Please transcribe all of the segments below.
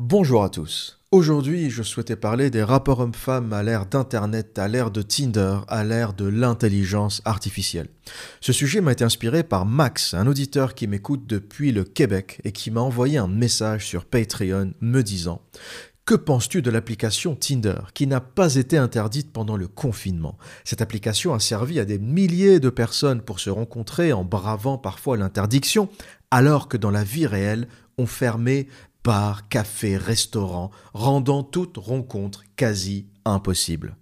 Bonjour à tous. Aujourd'hui, je souhaitais parler des rapports hommes-femmes à l'ère d'Internet, à l'ère de Tinder, à l'ère de l'intelligence artificielle. Ce sujet m'a été inspiré par Max, un auditeur qui m'écoute depuis le Québec et qui m'a envoyé un message sur Patreon me disant que penses-tu de l'application Tinder, qui n'a pas été interdite pendant le confinement? Cette application a servi à des milliers de personnes pour se rencontrer en bravant parfois l'interdiction, alors que dans la vie réelle, on fermait bars, cafés, restaurants, rendant toute rencontre quasi impossible.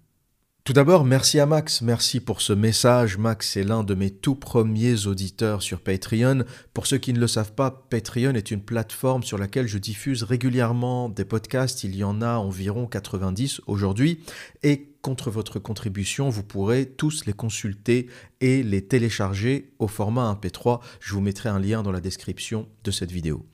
Tout d'abord, merci à Max, merci pour ce message. Max est l'un de mes tout premiers auditeurs sur Patreon. Pour ceux qui ne le savent pas, Patreon est une plateforme sur laquelle je diffuse régulièrement des podcasts. Il y en a environ 90 aujourd'hui. Et contre votre contribution, vous pourrez tous les consulter et les télécharger au format MP3. Je vous mettrai un lien dans la description de cette vidéo.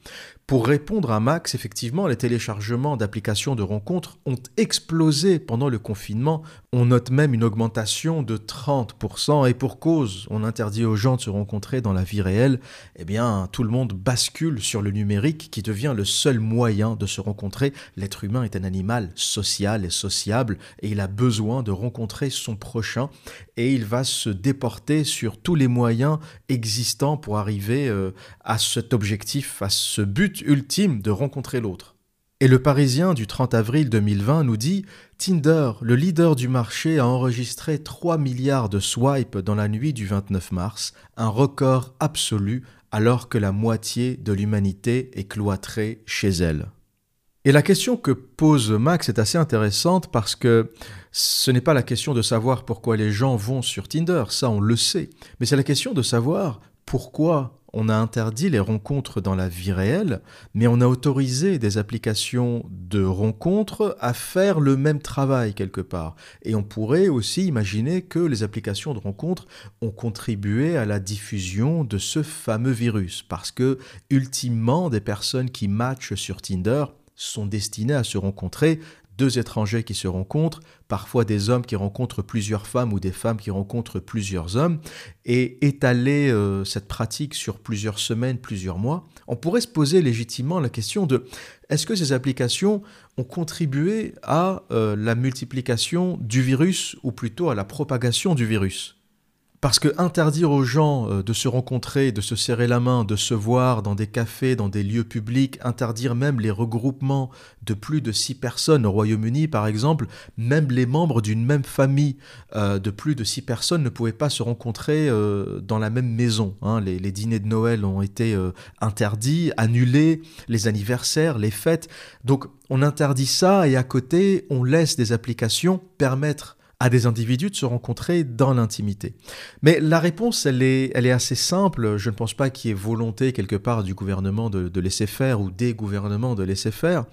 Pour répondre à Max, effectivement, les téléchargements d'applications de rencontres ont explosé pendant le confinement. On note même une augmentation de 30%, et pour cause, on interdit aux gens de se rencontrer dans la vie réelle, eh bien, tout le monde bascule sur le numérique qui devient le seul moyen de se rencontrer. L'être humain est un animal social et sociable, et il a besoin de rencontrer son prochain, et il va se déporter sur tous les moyens existants pour arriver euh, à cet objectif, à ce but ultime de rencontrer l'autre. Et le Parisien du 30 avril 2020 nous dit Tinder, le leader du marché, a enregistré 3 milliards de swipes dans la nuit du 29 mars, un record absolu alors que la moitié de l'humanité est cloîtrée chez elle. Et la question que pose Max est assez intéressante parce que ce n'est pas la question de savoir pourquoi les gens vont sur Tinder, ça on le sait, mais c'est la question de savoir pourquoi on a interdit les rencontres dans la vie réelle, mais on a autorisé des applications de rencontres à faire le même travail quelque part. Et on pourrait aussi imaginer que les applications de rencontres ont contribué à la diffusion de ce fameux virus, parce que ultimement, des personnes qui matchent sur Tinder sont destinées à se rencontrer deux étrangers qui se rencontrent, parfois des hommes qui rencontrent plusieurs femmes ou des femmes qui rencontrent plusieurs hommes, et étaler euh, cette pratique sur plusieurs semaines, plusieurs mois, on pourrait se poser légitimement la question de est-ce que ces applications ont contribué à euh, la multiplication du virus ou plutôt à la propagation du virus? Parce que interdire aux gens euh, de se rencontrer, de se serrer la main, de se voir dans des cafés, dans des lieux publics, interdire même les regroupements de plus de six personnes au Royaume-Uni, par exemple, même les membres d'une même famille euh, de plus de six personnes ne pouvaient pas se rencontrer euh, dans la même maison. Hein. Les, les, dîners de Noël ont été interdits, annulés, les anniversaires, les fêtes. Donc on interdit ça et à côté, on laisse des applications permettre à des individus de se rencontrer dans l'intimité. Mais la réponse, elle est, elle est assez simple. Je ne pense pas qu'il y ait volonté quelque part du gouvernement de, laisser faire ou des gouvernements de laisser faire.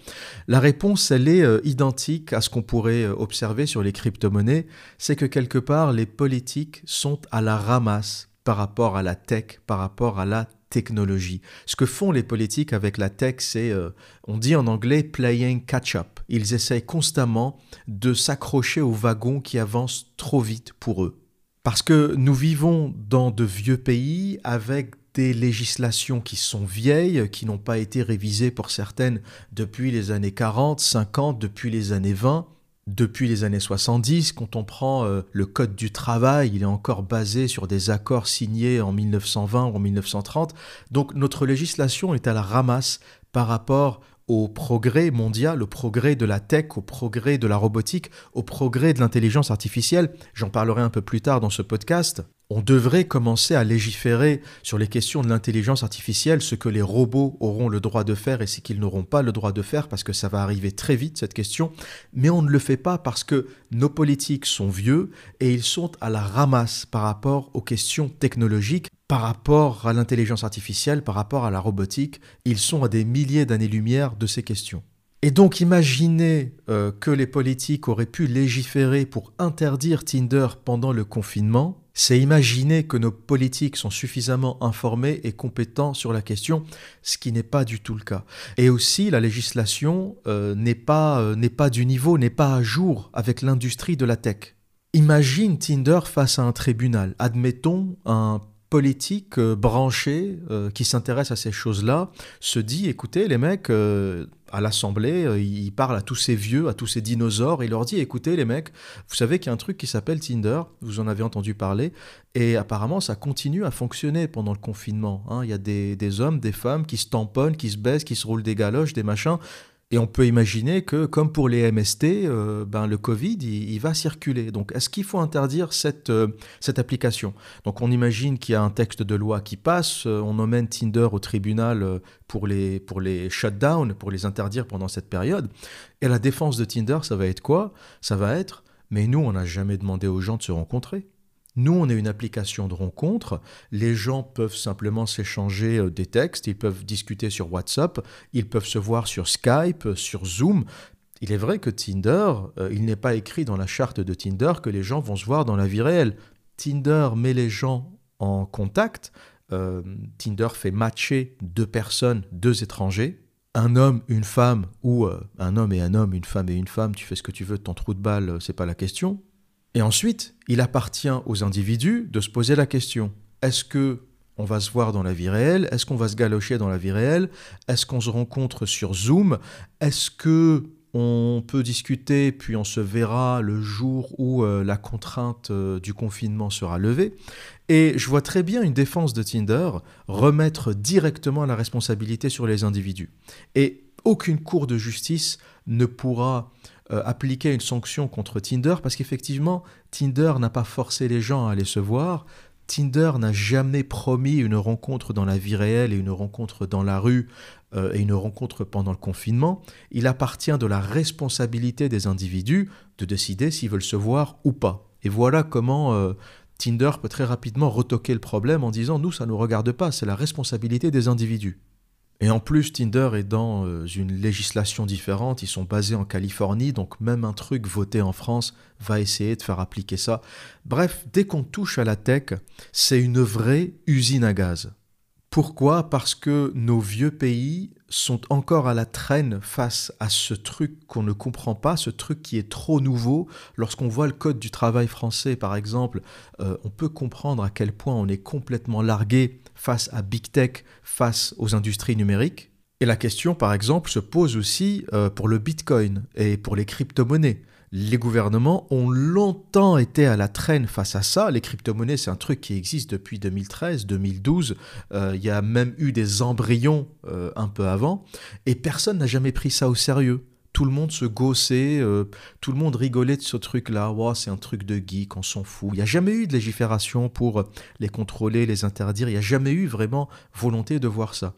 La réponse, elle est euh, identique à ce qu'on pourrait euh, observer sur les crypto-monnaies. C'est que quelque part, les politiques sont à la ramasse par rapport à la tech, par rapport à la technologie. Ce que font les politiques avec la tech, c'est, euh, on dit en anglais, playing catch-up. Ils essayent constamment de s'accrocher au wagon qui avance trop vite pour eux. Parce que nous vivons dans de vieux pays avec des législations qui sont vieilles, qui n'ont pas été révisées pour certaines depuis les années 40, 50, depuis les années 20, depuis les années 70, quand on prend euh, le Code du travail, il est encore basé sur des accords signés en 1920 ou en 1930. Donc notre législation est à la ramasse par rapport au progrès mondial, au progrès de la tech, au progrès de la robotique, au progrès de l'intelligence artificielle. J'en parlerai un peu plus tard dans ce podcast on devrait commencer à légiférer sur les questions de l'intelligence artificielle, ce que les robots auront le droit de faire et ce qu'ils n'auront pas le droit de faire, parce que ça va arriver très vite, cette question. Mais on ne le fait pas parce que nos politiques sont vieux et ils sont à la ramasse par rapport aux questions technologiques, par rapport à l'intelligence artificielle, par rapport à la robotique. Ils sont à des milliers d'années-lumière de ces questions. Et donc imaginez euh, que les politiques auraient pu légiférer pour interdire Tinder pendant le confinement, c'est imaginer que nos politiques sont suffisamment informés et compétents sur la question, ce qui n'est pas du tout le cas. Et aussi, la législation euh, euh, n'est pas du niveau, n'est pas à jour avec l'industrie de la tech. Imagine Tinder face à un tribunal. Admettons un politique euh, branché euh, qui s'intéresse à ces choses-là se dit écoutez les mecs euh, à l'assemblée il parle à tous ces vieux à tous ces dinosaures il leur dit écoutez les mecs vous savez qu'il y a un truc qui s'appelle Tinder vous en avez entendu parler et apparemment ça continue à fonctionner pendant le confinement hein. il y a des, des hommes des femmes qui se tamponnent qui se baissent qui se roulent des galoches des machins et on peut imaginer que, comme pour les MST, euh, ben, le Covid, il, va circuler. Donc, est-ce qu'il faut interdire cette, euh, cette application? Donc, on imagine qu'il y a un texte de loi qui passe, euh, on emmène Tinder au tribunal pour les, pour les shutdown, pour les interdire pendant cette période. Et la défense de Tinder, ça va être quoi? Ça va être, mais nous, on n'a jamais demandé aux gens de se rencontrer. Nous, on est une application de rencontre. Les gens peuvent simplement s'échanger euh, des textes, ils peuvent discuter sur WhatsApp, ils peuvent se voir sur Skype, sur Zoom. Il est vrai que Tinder, euh, il n'est pas écrit dans la charte de Tinder que les gens vont se voir dans la vie réelle. Tinder met les gens en contact. Euh, Tinder fait matcher deux personnes, deux étrangers, un homme, une femme, ou un homme et un homme, une femme et une femme, tu fais ce que tu veux ton trou de balle, c'est pas la question. Et ensuite, il appartient aux individus de se poser la question est-ce que on va se voir dans la vie réelle? Est-ce qu'on va se galocher dans la vie réelle? Est-ce qu'on se rencontre sur Zoom? Est-ce que on peut discuter puis on se verra le jour où euh, la contrainte euh, du confinement sera levée? Et je vois très bien une défense de Tinder remettre directement la responsabilité sur les individus. Et aucune cour de justice ne pourra euh, appliquer une sanction contre Tinder parce qu'effectivement, Tinder n'a pas forcé les gens à aller se voir. Tinder n'a jamais promis une rencontre dans la vie réelle et une rencontre dans la rue euh, et une rencontre pendant le confinement. Il appartient de la responsabilité des individus de décider s'ils veulent se voir ou pas. Et voilà comment euh, Tinder peut très rapidement retoquer le problème en disant nous, ça ne nous regarde pas, c'est la responsabilité des individus. Et en plus, Tinder est dans euh, une législation différente. Ils sont basés en Californie, donc même un truc voté en France va essayer de faire appliquer ça. Bref, dès qu'on touche à la tech, c'est une vraie usine à gaz. Pourquoi? Parce que nos vieux pays sont encore à la traîne face à ce truc qu'on ne comprend pas, ce truc qui est trop nouveau. Lorsqu'on voit le code du travail français, par exemple, euh, on peut comprendre à quel point on est complètement largué face à Big Tech, face aux industries numériques. Et la question, par exemple, se pose aussi euh, pour le Bitcoin et pour les crypto-monnaies. Les gouvernements ont longtemps été à la traîne face à ça. Les crypto-monnaies, c'est un truc qui existe depuis 2013, 2012. Euh, il y a même eu des embryons euh, un peu avant. Et personne n'a jamais pris ça au sérieux tout le monde se gossait, euh, tout le monde rigolait de ce truc-là. c'est un truc de geek, on s'en fout. Il n'y a jamais eu de légifération pour les contrôler, les interdire. Il n'y a jamais eu vraiment volonté de voir ça.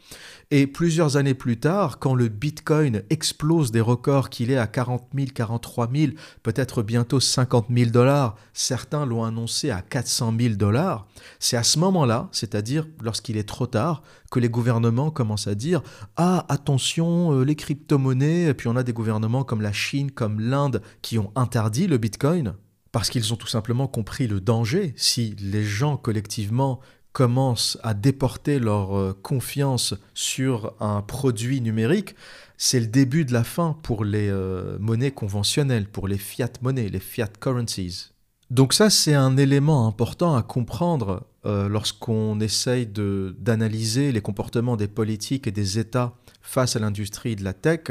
Et plusieurs années plus tard, quand le Bitcoin explose des records qu'il est à 40 000, 43 000, peut-être bientôt 50 000 dollars, certains l'ont annoncé à 400 000 dollars, c'est à ce moment-là, c'est-à-dire lorsqu'il est trop tard, que les gouvernements commencent à dire Ah, attention, euh, les crypto-monnaies, et puis on a des gouvernements comme la Chine, comme l'Inde, qui ont interdit le Bitcoin, parce qu'ils ont tout simplement compris le danger. Si les gens collectivement commencent à déporter leur euh, confiance sur un produit numérique, c'est le début de la fin pour les euh, monnaies conventionnelles, pour les fiat monnaies, les fiat currencies. Donc ça, c'est un élément important à comprendre euh, lorsqu'on essaye d'analyser les comportements des politiques et des États face à l'industrie de la tech.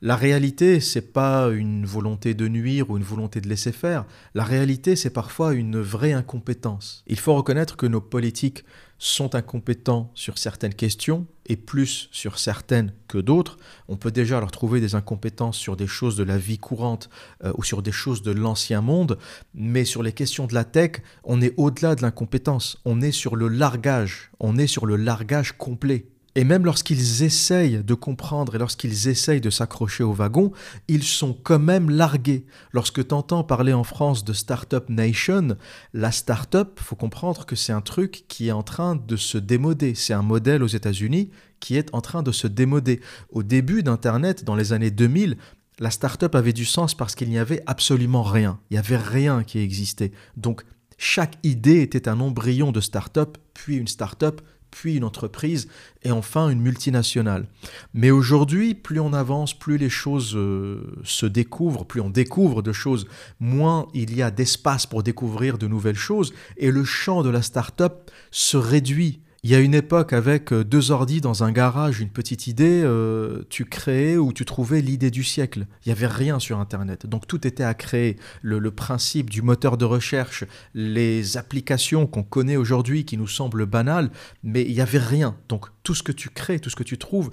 La réalité, c'est pas une volonté de nuire ou une volonté de laisser faire. La réalité, c'est parfois une vraie incompétence. Il faut reconnaître que nos politiques sont incompétents sur certaines questions et plus sur certaines que d'autres. On peut déjà leur trouver des incompétences sur des choses de la vie courante euh, ou sur des choses de l'ancien monde, mais sur les questions de la tech, on est au-delà de l'incompétence, on est sur le largage, on est sur le largage complet. Et même lorsqu'ils essayent de comprendre et lorsqu'ils essayent de s'accrocher au wagon, ils sont quand même largués. Lorsque tu entends parler en France de Startup Nation, la startup, faut comprendre que c'est un truc qui est en train de se démoder. C'est un modèle aux États-Unis qui est en train de se démoder. Au début d'Internet, dans les années 2000, la startup avait du sens parce qu'il n'y avait absolument rien. Il n'y avait rien qui existait. Donc chaque idée était un embryon de start-up, puis une start-up, puis une entreprise, et enfin une multinationale. Mais aujourd'hui, plus on avance, plus les choses euh, se découvrent, plus on découvre de choses, moins il y a d'espace pour découvrir de nouvelles choses, et le champ de la start-up se réduit il y a une époque avec euh, deux ordis dans un garage, une petite idée, euh, tu créais ou tu trouvais l'idée du siècle. Il n'y avait rien sur Internet. Donc tout était à créer. Le, principe du moteur de recherche, les applications qu'on connaît aujourd'hui qui nous semblent banales, mais il n'y avait rien. Donc tout ce que tu crées, tout ce que tu trouves,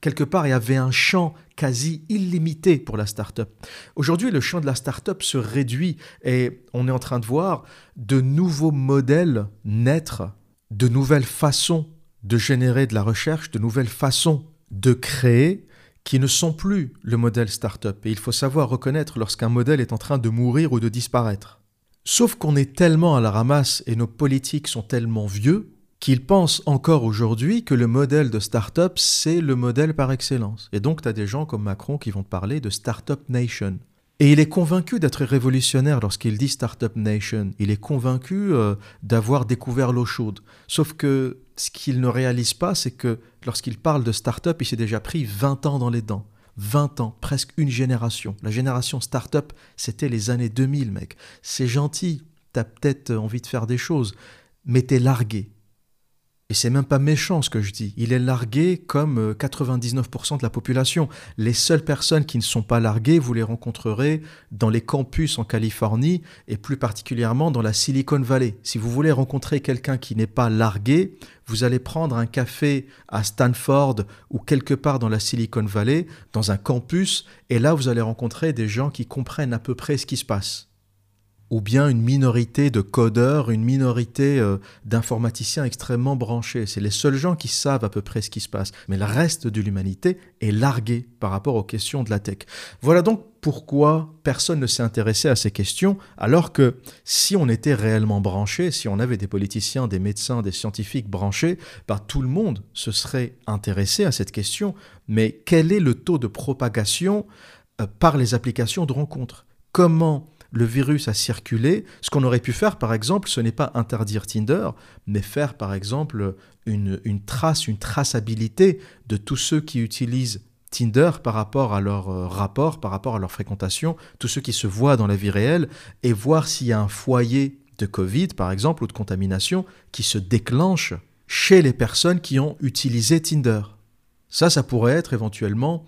quelque part, il y avait un champ quasi illimité pour la start-up. Aujourd'hui, le champ de la start-up se réduit et on est en train de voir de nouveaux modèles naître de nouvelles façons de générer de la recherche, de nouvelles façons de créer qui ne sont plus le modèle startup. Et il faut savoir reconnaître lorsqu'un modèle est en train de mourir ou de disparaître. Sauf qu'on est tellement à la ramasse et nos politiques sont tellement vieux qu'ils pensent encore aujourd'hui que le modèle de start-up, c'est le modèle par excellence. Et donc, tu as des gens comme Macron qui vont te parler de Startup Nation. Et il est convaincu d'être révolutionnaire lorsqu'il dit Startup Nation. Il est convaincu euh, d'avoir découvert l'eau chaude. Sauf que ce qu'il ne réalise pas, c'est que lorsqu'il parle de startup, il s'est déjà pris 20 ans dans les dents. 20 ans, presque une génération. La génération startup, c'était les années 2000, mec. C'est gentil, t'as peut-être envie de faire des choses, mais t'es largué. Et c'est même pas méchant ce que je dis. Il est largué comme 99% euh, de la population. Les seules personnes qui ne sont pas larguées, vous les rencontrerez dans les campus en Californie et plus particulièrement dans la Silicon Valley. Si vous voulez rencontrer quelqu'un qui n'est pas largué, vous allez prendre un café à Stanford ou quelque part dans la Silicon Valley, dans un campus, et là vous allez rencontrer des gens qui comprennent à peu près ce qui se passe ou bien une minorité de codeurs, une minorité euh, d'informaticiens extrêmement branchés. C'est les seuls gens qui savent à peu près ce qui se passe. Mais le reste de l'humanité est largué par rapport aux questions de la tech. Voilà donc pourquoi personne ne s'est intéressé à ces questions, alors que si on était réellement branché, si on avait des politiciens, des médecins, des scientifiques branchés, bah, tout le monde se serait intéressé à cette question. Mais quel est le taux de propagation euh, par les applications de rencontres Comment le virus a circulé. Ce qu'on aurait pu faire, par exemple, ce n'est pas interdire Tinder, mais faire, par exemple, une, trace, une traçabilité de tous ceux qui utilisent Tinder par rapport à leur euh, rapport, par rapport à leur fréquentation, tous ceux qui se voient dans la vie réelle, et voir s'il y a un foyer de Covid, par exemple, ou de contamination, qui se déclenche chez les personnes qui ont utilisé Tinder. Ça, ça pourrait être éventuellement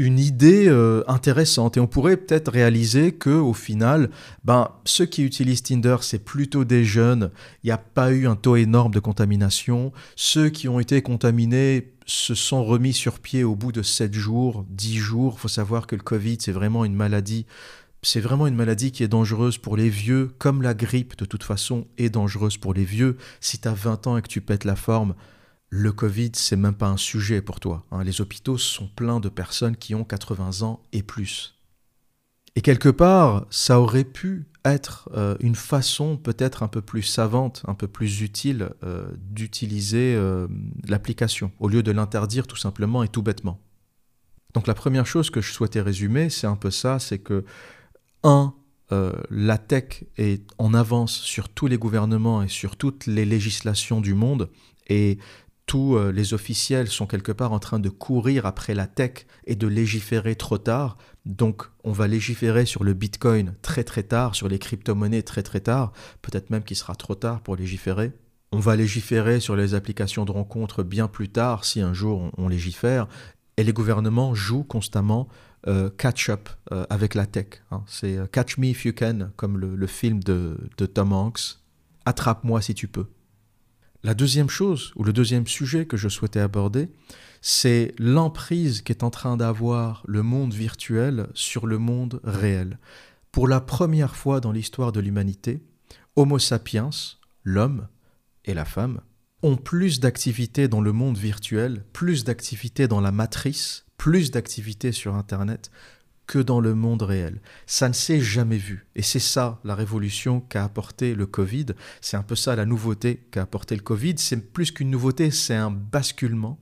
une idée euh, intéressante. Et on pourrait peut-être réaliser que au final, ben, ceux qui utilisent Tinder, c'est plutôt des jeunes, il n'y a pas eu un taux énorme de contamination, ceux qui ont été contaminés se sont remis sur pied au bout de 7 jours, 10 jours, faut savoir que le Covid, c'est vraiment une maladie c'est vraiment une maladie qui est dangereuse pour les vieux, comme la grippe de toute façon est dangereuse pour les vieux. Si tu as 20 ans et que tu pètes la forme, le Covid, c'est même pas un sujet pour toi. Hein. Les hôpitaux sont pleins de personnes qui ont 80 ans et plus. Et quelque part, ça aurait pu être euh, une façon peut-être un peu plus savante, un peu plus utile euh, d'utiliser euh, l'application, au lieu de l'interdire tout simplement et tout bêtement. Donc la première chose que je souhaitais résumer, c'est un peu ça, c'est que, un, la tech est en avance sur tous les gouvernements et sur toutes les législations du monde, et tous euh, les officiels sont quelque part en train de courir après la tech et de légiférer trop tard. Donc on va légiférer sur le Bitcoin très très tard, sur les crypto-monnaies très très tard, peut-être même qu'il sera trop tard pour légiférer. On va légiférer sur les applications de rencontres bien plus tard si un jour on, légifère. Et les gouvernements jouent constamment euh, catch-up euh, avec la tech. Hein. C'est Catch Me If You Can, comme le, film de Tom Hanks. Attrape-moi si tu peux. La deuxième chose, ou le deuxième sujet que je souhaitais aborder, c'est l'emprise qu'est en train d'avoir le monde virtuel sur le monde réel. Pour la première fois dans l'histoire de l'humanité, Homo sapiens, l'homme et la femme, ont plus d'activités dans le monde virtuel, plus d'activités dans la matrice, plus d'activités sur Internet que dans le monde réel. Ça ne s'est jamais vu. Et c'est ça la révolution qu'a apporté le Covid. C'est un peu ça la nouveauté qu'a apporté le Covid. C'est plus qu'une nouveauté, c'est un basculement.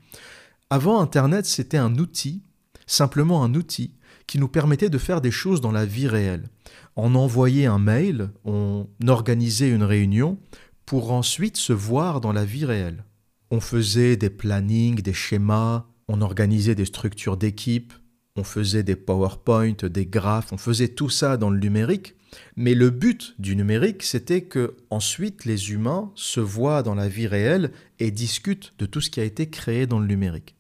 Avant Internet, c'était un outil, simplement un outil, qui nous permettait de faire des choses dans la vie réelle. On envoyait un mail, on organisait une réunion pour ensuite se voir dans la vie réelle. On faisait des plannings, des schémas, on organisait des structures d'équipe, on faisait des PowerPoint, des graphes, on faisait tout ça dans le numérique. Mais le but du numérique, c'était que ensuite les humains se voient dans la vie réelle et discutent de tout ce qui a été créé dans le numérique.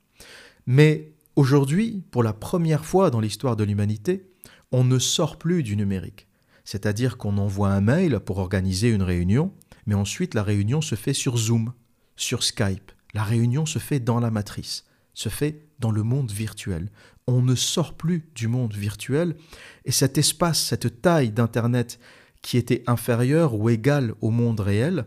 Mais aujourd'hui, pour la première fois dans l'histoire de l'humanité, on ne sort plus du numérique. C'est-à-dire qu'on envoie un mail pour organiser une réunion, mais ensuite la réunion se fait sur Zoom, sur Skype. La réunion se fait dans la matrice, se fait dans le monde virtuel. On ne sort plus du monde virtuel et cet espace, cette taille d'Internet qui était inférieure ou égale au monde réel,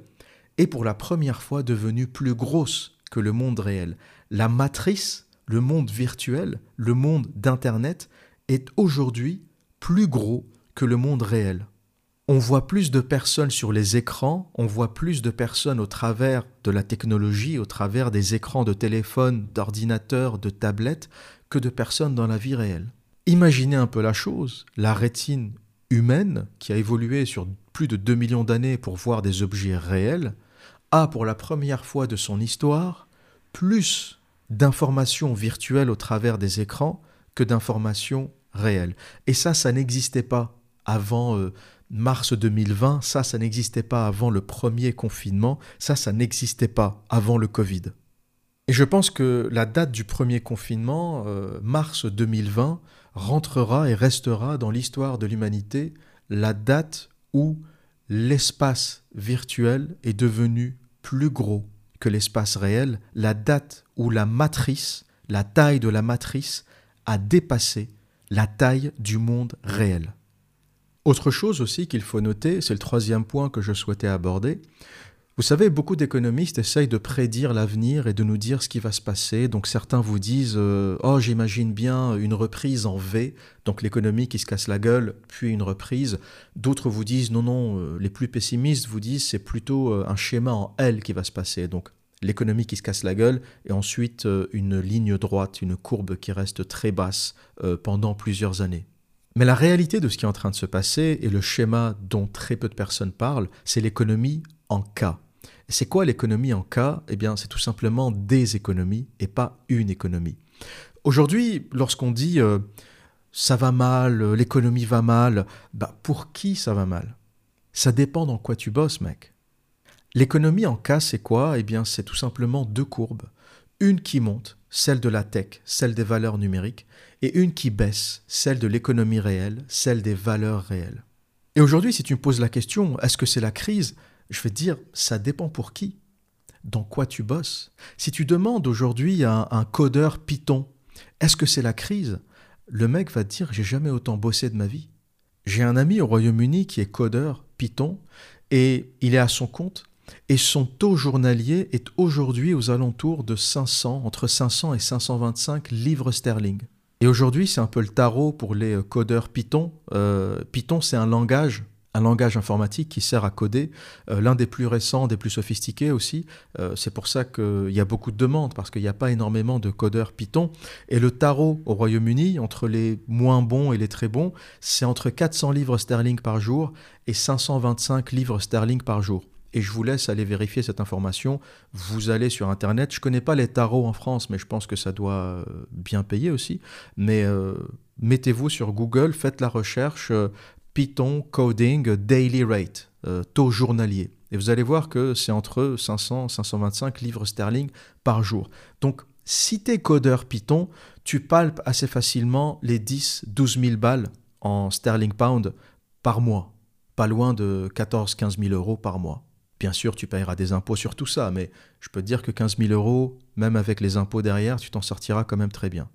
est pour la première fois devenue plus grosse que le monde réel. La matrice, le monde virtuel, le monde d'Internet est aujourd'hui plus gros que le monde réel. On voit plus de personnes sur les écrans, on voit plus de personnes au travers de la technologie, au travers des écrans de téléphone, d'ordinateur, de tablettes, que de personnes dans la vie réelle. Imaginez un peu la chose, la rétine humaine, qui a évolué sur plus de 2 millions d'années pour voir des objets réels, a pour la première fois de son histoire plus d'informations virtuelles au travers des écrans que d'informations réelles. Et ça, ça n'existait pas avant euh, mars 2020, ça, ça n'existait pas avant le premier confinement, ça, ça n'existait pas avant le Covid. Et je pense que la date du premier confinement, euh, mars 2020, rentrera et restera dans l'histoire de l'humanité la date où l'espace virtuel est devenu plus gros que l'espace réel, la date où la matrice, la taille de la matrice a dépassé la taille du monde réel. Autre chose aussi qu'il faut noter, c'est le troisième point que je souhaitais aborder. Vous savez, beaucoup d'économistes essayent de prédire l'avenir et de nous dire ce qui va se passer. Donc certains vous disent euh, Oh, j'imagine bien une reprise en V, donc l'économie qui se casse la gueule, puis une reprise. D'autres vous disent Non, non, euh, les plus pessimistes vous disent c'est plutôt euh, un schéma en L qui va se passer. Donc l'économie qui se casse la gueule et ensuite une ligne droite, une courbe qui reste très basse pendant plusieurs années. Mais la réalité de ce qui est en train de se passer et le schéma dont très peu de personnes parlent, c'est l'économie en K. C'est quoi l'économie en K? Eh bien, c'est tout simplement des économies et pas une économie. Aujourd'hui, lorsqu'on dit euh, ça va mal, euh, l'économie va mal, bah pour qui ça va mal? Ça dépend dans quoi tu bosses, mec. L'économie en K, c'est quoi? Eh bien, c'est tout simplement deux courbes. Une qui monte, celle de la tech, celle des valeurs numériques, et une qui baisse, celle de l'économie réelle, celle des valeurs réelles. Et aujourd'hui, si tu me poses la question, est-ce que c'est la crise? Je vais te dire, ça dépend pour qui. Dans quoi tu bosses Si tu demandes aujourd'hui à un, codeur Python, est-ce que c'est la crise? Le mec va te dire, j'ai jamais autant bossé de ma vie. J'ai un ami au Royaume-Uni qui est codeur Python et il est à son compte et son taux journalier est aujourd'hui aux alentours de 500, entre 500 et 525 livres sterling. Et aujourd'hui, c'est un peu le tarot pour les euh, codeurs Python. Euh, Python, c'est un langage, un langage informatique qui sert à coder, euh, l'un des plus récents, des plus sophistiqués aussi. c'est pour ça qu'il y a beaucoup de demandes, parce qu'il n'y a pas énormément de codeurs Python. Et le tarot au Royaume-Uni, entre les moins bons et les très bons, c'est entre 400 livres sterling par jour et 525 livres sterling par jour et je vous laisse aller vérifier cette information. Vous allez sur Internet. Je ne connais pas les tarots en France, mais je pense que ça doit euh, bien payer aussi. Mais euh, mettez-vous sur Google, faites la recherche euh, Python Coding Daily Rate, taux journalier. Et vous allez voir que c'est entre 500 525 livres sterling par jour. Donc, si tu es codeur Python, tu palpes assez facilement les 10 12 000 balles en sterling pound par mois. Pas loin de 14 15 000 euros par mois. Bien sûr, tu paieras des impôts sur tout ça, mais je peux te dire que 15 000 euros, même avec les impôts derrière, tu t'en sortiras quand même très bien.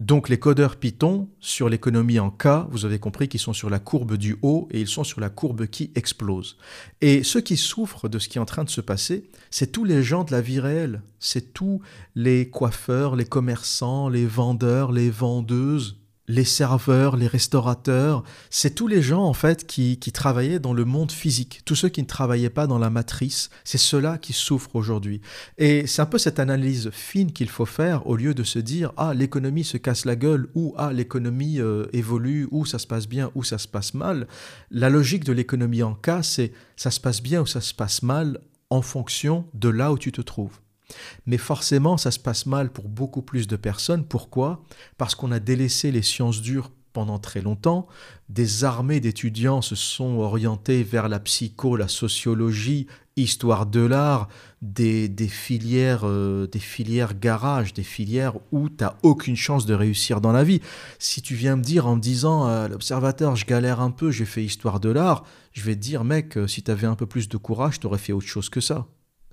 Donc les codeurs Python, sur l'économie en K, vous avez compris qu'ils sont sur la courbe du haut et ils sont sur la courbe qui explose. Et ceux qui souffrent de ce qui est en train de se passer, c'est tous les gens de la vie réelle. C'est tous les coiffeurs, les commerçants, les vendeurs, les vendeuses, les serveurs, les restaurateurs, c'est tous les gens en fait qui, qui, travaillaient dans le monde physique, tous ceux qui ne travaillaient pas dans la matrice, c'est ceux-là qui souffrent aujourd'hui. Et c'est un peu cette analyse fine qu'il faut faire au lieu de se dire ah l'économie se casse la gueule ou ah l'économie euh, évolue ou ça se passe bien ou ça se passe mal. La logique de l'économie en cas c'est ça se passe bien ou ça se passe mal en fonction de là où tu te trouves. Mais forcément, ça se passe mal pour beaucoup plus de personnes. Pourquoi? Parce qu'on a délaissé les sciences dures pendant très longtemps. Des armées d'étudiants se sont orientés vers la psycho, la sociologie, histoire de l'art, des, filières, euh, des filières garage, des filières où tu n'as aucune chance de réussir dans la vie. Si tu viens me dire en me disant, à l'observateur, je galère un peu, j'ai fait histoire de l'art, je vais te dire, mec, euh, si tu avais un peu plus de courage, tu aurais fait autre chose que ça.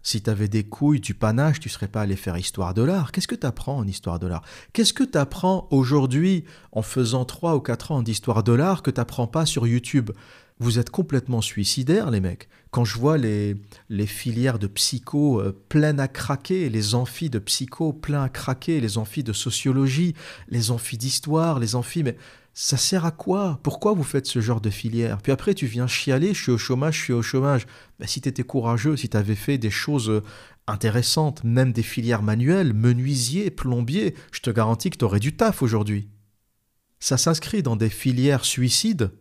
Si tu avais des couilles, du panache, tu serais pas allé faire histoire de l'art. Qu'est-ce que tu apprends en histoire de l'art? Qu'est-ce que tu apprends aujourd'hui en faisant 3 ou 4 ans d'histoire de l'art que tu n'apprends pas sur YouTube? Vous êtes complètement suicidaires, les mecs. Quand je vois les, filières de psycho euh, pleines à craquer, les amphis de psycho pleins à craquer, les amphis de sociologie, les amphis d'histoire, les amphis... ça sert à quoi? Pourquoi vous faites ce genre de filière? Puis après, tu viens chialer, je suis au chômage, je suis au chômage. Ben, si tu étais courageux, si tu avais fait des choses euh, intéressantes, même des filières manuelles, menuisier, plombier, je te garantis que tu aurais du taf aujourd'hui. Ça s'inscrit dans des filières suicides,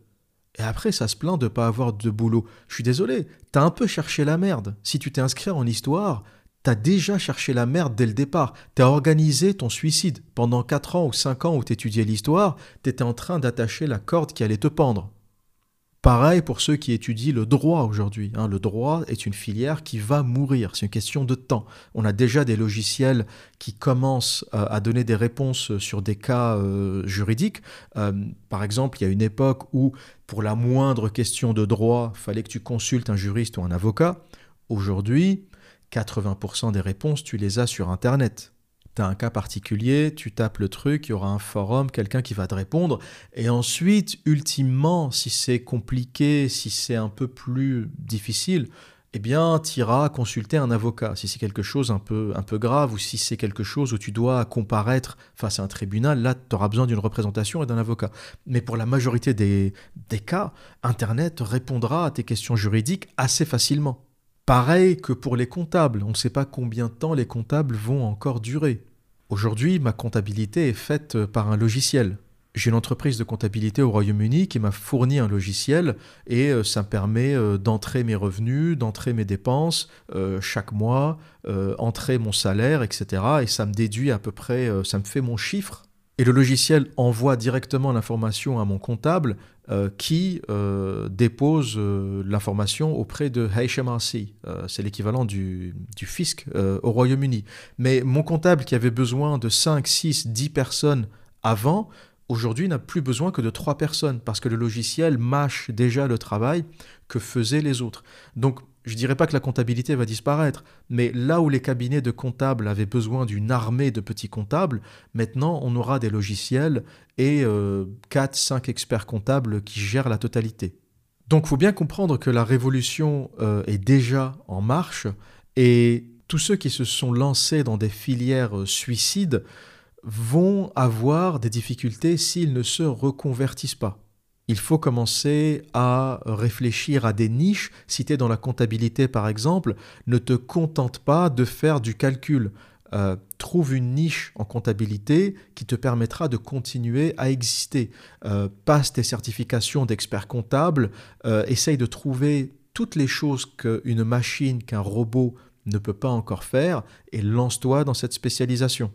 et après, ça se plaint de ne pas avoir de boulot. Je suis désolé, t'as un peu cherché la merde. Si tu t'es inscrit en histoire, T'as déjà cherché la merde dès le départ. T'as organisé ton suicide. Pendant 4 ans ou 5 ans où t'étudiais l'histoire, t'étais en train d'attacher la corde qui allait te pendre. Pareil pour ceux qui étudient le droit aujourd'hui. Hein. Le droit est une filière qui va mourir. C'est une question de temps. On a déjà des logiciels qui commencent euh, à donner des réponses sur des cas euh, juridiques. Euh, par exemple, il y a une époque où, pour la moindre question de droit, fallait que tu consultes un juriste ou un avocat. Aujourd'hui, 80% des réponses, tu les as sur Internet. Tu as un cas particulier, tu tapes le truc, il y aura un forum, quelqu'un qui va te répondre. Et ensuite, ultimement, si c'est compliqué, si c'est un peu plus difficile, eh bien, tu iras consulter un avocat. Si c'est quelque chose un peu, un peu grave ou si c'est quelque chose où tu dois comparaître face à un tribunal, là, tu auras besoin d'une représentation et d'un avocat. Mais pour la majorité des, des cas, Internet répondra à tes questions juridiques assez facilement. Pareil que pour les comptables, on ne sait pas combien de temps les comptables vont encore durer. Aujourd'hui, ma comptabilité est faite par un logiciel. J'ai une entreprise de comptabilité au Royaume-Uni qui m'a fourni un logiciel et euh, ça me permet euh, d'entrer mes revenus, d'entrer mes dépenses euh, chaque mois, entrer mon salaire, etc. Et ça me déduit à peu près, ça me fait mon chiffre et le logiciel envoie directement l'information à mon comptable euh, qui euh, dépose euh, l'information auprès de HMRC. c'est l'équivalent du, fisc au Royaume-Uni. Mais mon comptable qui avait besoin de 5, 6, 10 personnes avant, aujourd'hui n'a plus besoin que de 3 personnes parce que le logiciel mâche déjà le travail que faisaient les autres. Je dirais pas que la comptabilité va disparaître, mais là où les cabinets de comptables avaient besoin d'une armée de petits comptables, maintenant on aura des logiciels et 4-5 euh, experts comptables qui gèrent la totalité. Donc il faut bien comprendre que la révolution euh, est déjà en marche et tous ceux qui se sont lancés dans des filières euh, suicides vont avoir des difficultés s'ils ne se reconvertissent pas il faut commencer à réfléchir à des niches. Si tu es dans la comptabilité, par exemple, ne te contente pas de faire du calcul. Euh, trouve une niche en comptabilité qui te permettra de continuer à exister. Euh, passe tes certifications d'expert comptable, euh, essaye de trouver toutes les choses qu'une machine, qu'un robot ne peut pas encore faire et lance-toi dans cette spécialisation.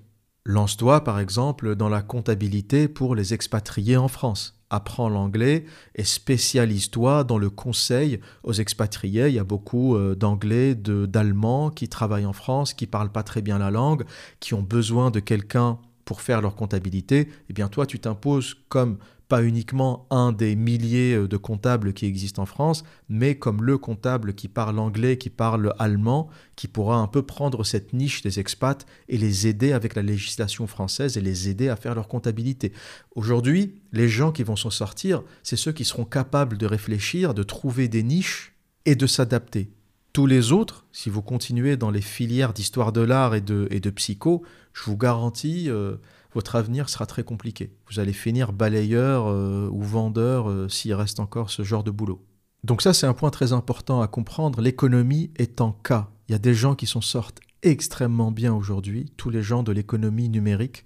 Lance-toi par exemple dans la comptabilité pour les expatriés en France apprends l'anglais et spécialise-toi dans le conseil aux expatriés. Il y a beaucoup euh, d'anglais, d'allemands qui travaillent en France, qui parlent pas très bien la langue, qui ont besoin de quelqu'un pour faire leur comptabilité. Eh bien toi, tu t'imposes comme pas uniquement un des milliers euh, de comptables qui existent en France, mais comme le comptable qui parle anglais, qui parle allemand, qui pourra un peu prendre cette niche des expats et les aider avec la législation française et les aider à faire leur comptabilité. Aujourd'hui, les gens qui vont s'en sortir, c'est ceux qui seront capables de réfléchir, de trouver des niches et de s'adapter. Tous les autres, si vous continuez dans les filières d'histoire de l'art et de, et de psycho, je vous garantis... Euh, votre avenir sera très compliqué. Vous allez finir balayeur euh, ou vendeur euh, s'il reste encore ce genre de boulot. Donc ça, c'est un point très important à comprendre. L'économie est en cas. Il y a des gens qui s'en sortent extrêmement bien aujourd'hui, tous les gens de l'économie numérique,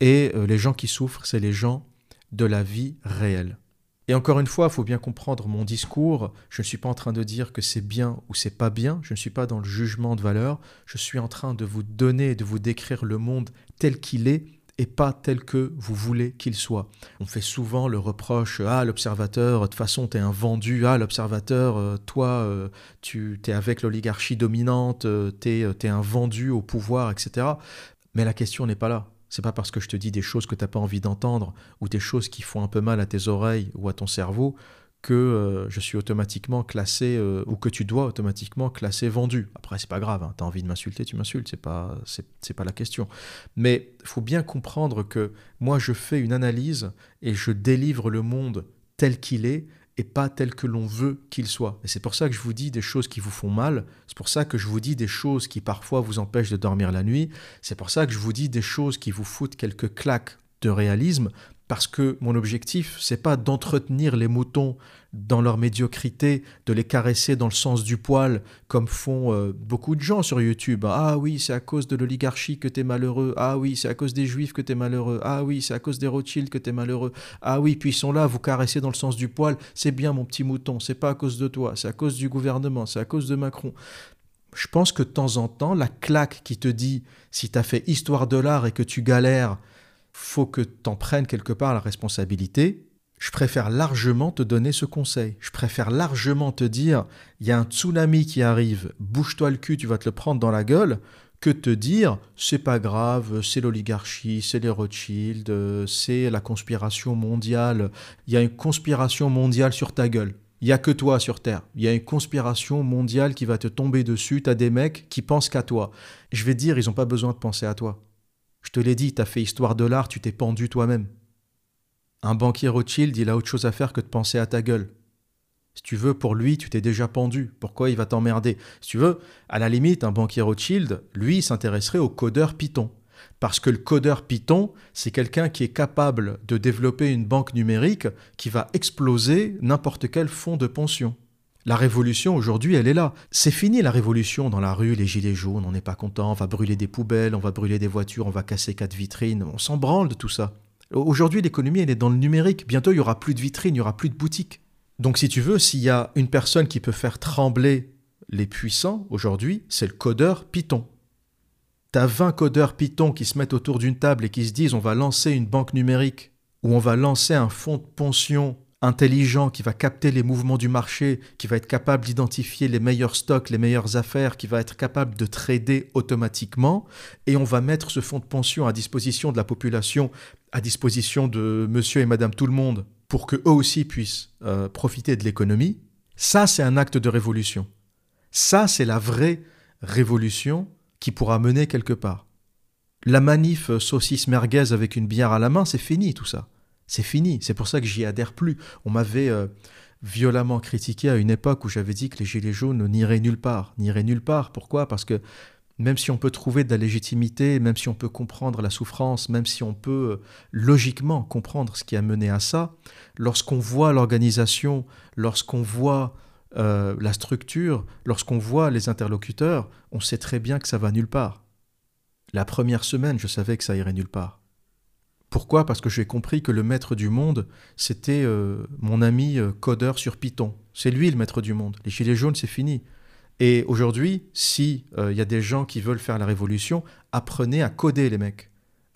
et euh, les gens qui souffrent, c'est les gens de la vie réelle. Et encore une fois, il faut bien comprendre mon discours. Je ne suis pas en train de dire que c'est bien ou c'est pas bien. Je ne suis pas dans le jugement de valeur. Je suis en train de vous donner et de vous décrire le monde tel qu'il est et pas tel que vous voulez qu'il soit. On fait souvent le reproche Ah, l'observateur, de toute façon, tu es un vendu. Ah, l'observateur, euh, toi, euh, tu es avec l'oligarchie dominante, euh, tu es, un vendu au pouvoir, etc. Mais la question n'est pas là. C'est pas parce que je te dis des choses que tu n'as pas envie d'entendre ou des choses qui font un peu mal à tes oreilles ou à ton cerveau que euh, je suis automatiquement classé euh, ou que tu dois automatiquement classer vendu. Après, c'est pas grave, hein, tu as envie de m'insulter, tu m'insultes, c'est pas, c'est, pas la question. Mais il faut bien comprendre que moi, je fais une analyse et je délivre le monde tel qu'il est et pas tel que l'on veut qu'il soit. Et c'est pour ça que je vous dis des choses qui vous font mal, c'est pour ça que je vous dis des choses qui parfois vous empêchent de dormir la nuit, c'est pour ça que je vous dis des choses qui vous foutent quelques claques de réalisme, parce que mon objectif, c'est pas d'entretenir les moutons dans leur médiocrité, de les caresser dans le sens du poil, comme font euh, beaucoup de gens sur YouTube. Ah oui, c'est à cause de l'oligarchie que t'es malheureux. Ah oui, c'est à cause des juifs que t'es malheureux. Ah oui, c'est à cause des Rothschild que t'es malheureux. Ah oui, puis ils sont là, vous caresser dans le sens du poil. C'est bien, mon petit mouton, c'est pas à cause de toi, c'est à cause du gouvernement, c'est à cause de Macron. Je pense que de temps en temps, la claque qui te dit si t'as fait histoire de l'art et que tu galères, faut que tu en prennes quelque part la responsabilité. Je préfère largement te donner ce conseil. Je préfère largement te dire il y a un tsunami qui arrive, bouge-toi le cul, tu vas te le prendre dans la gueule, que te dire c'est pas grave, c'est l'oligarchie, c'est les Rothschild, c'est la conspiration mondiale. Il y a une conspiration mondiale sur ta gueule. Il y a que toi sur Terre. Il y a une conspiration mondiale qui va te tomber dessus. Tu as des mecs qui pensent qu'à toi. Je vais dire, ils n'ont pas besoin de penser à toi. Je te l'ai dit, t'as fait histoire de l'art, tu t'es pendu toi-même. Un banquier Rothschild, il a autre chose à faire que de penser à ta gueule. Si tu veux, pour lui, tu t'es déjà pendu. Pourquoi il va t'emmerder? Si tu veux, à la limite, un banquier Rothschild, lui, s'intéresserait au codeur Python. Parce que le codeur Python, c'est quelqu'un qui est capable de développer une banque numérique qui va exploser n'importe quel fonds de pension. La révolution aujourd'hui, elle est là. C'est fini la révolution dans la rue, les gilets jaunes, on n'est pas content, on va brûler des poubelles, on va brûler des voitures, on va casser quatre vitrines, on s'en branle de tout ça. Aujourd'hui, l'économie, elle est dans le numérique. Bientôt, il y aura plus de vitrines, il y aura plus de boutiques. Donc, si tu veux, s'il y a une personne qui peut faire trembler les puissants aujourd'hui, c'est le codeur Python. T'as 20 codeurs Python qui se mettent autour d'une table et qui se disent on va lancer une banque numérique ou on va lancer un fonds de pension intelligent qui va capter les mouvements du marché, qui va être capable d'identifier les meilleurs stocks, les meilleures affaires, qui va être capable de trader automatiquement, et on va mettre ce fonds de pension à disposition de la population, à disposition de monsieur et madame tout le monde, pour que eux aussi puissent euh, profiter de l'économie, ça c'est un acte de révolution. Ça c'est la vraie révolution qui pourra mener quelque part. La manif saucisse merguez avec une bière à la main, c'est fini tout ça. C'est fini. C'est pour ça que j'y adhère plus. On m'avait euh, violemment critiqué à une époque où j'avais dit que les Gilets jaunes n'iraient nulle part. N'iraient nulle part. Pourquoi? Parce que même si on peut trouver de la légitimité, même si on peut comprendre la souffrance, même si on peut euh, logiquement comprendre ce qui a mené à ça, lorsqu'on voit l'organisation, lorsqu'on voit euh, la structure, lorsqu'on voit les interlocuteurs, on sait très bien que ça va nulle part. La première semaine, je savais que ça irait nulle part. Pourquoi? Parce que j'ai compris que le maître du monde, c'était euh, mon ami euh, codeur sur Python. C'est lui le maître du monde. Les gilets jaunes, c'est fini. Et aujourd'hui, si il euh, y a des gens qui veulent faire la révolution, apprenez à coder, les mecs.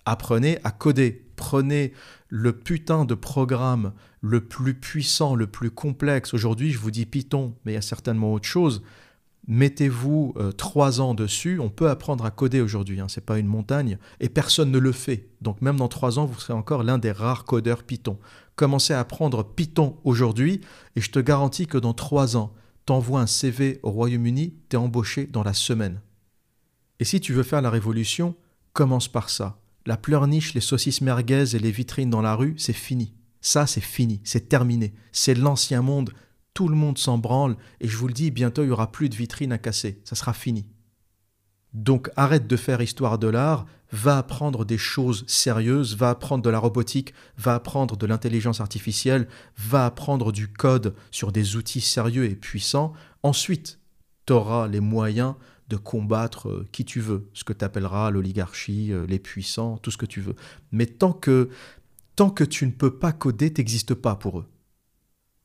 Apprenez à coder. Prenez le putain de programme le plus puissant, le plus complexe. Aujourd'hui, je vous dis Python, mais il y a certainement autre chose mettez-vous euh, trois ans dessus, on peut apprendre à coder aujourd'hui, hein, ce n'est pas une montagne, et personne ne le fait. Donc même dans trois ans, vous serez encore l'un des rares codeurs Python. Commencez à apprendre Python aujourd'hui, et je te garantis que dans trois ans, t'envoies un CV au Royaume-Uni, t'es embauché dans la semaine. Et si tu veux faire la révolution, commence par ça. La pleurniche, les saucisses merguez et les vitrines dans la rue, c'est fini. Ça, c'est fini, c'est terminé. C'est l'ancien monde, tout le monde s'en branle, et je vous le dis, bientôt il n'y aura plus de vitrines à casser, ça sera fini. Donc arrête de faire histoire de l'art, va apprendre des choses sérieuses, va apprendre de la robotique, va apprendre de l'intelligence artificielle, va apprendre du code sur des outils sérieux et puissants. Ensuite, tu auras les moyens de combattre euh, qui tu veux, ce que tu appelleras l'oligarchie, euh, les puissants, tout ce que tu veux. Mais tant que, tant que tu ne peux pas coder, t'existes pas pour eux.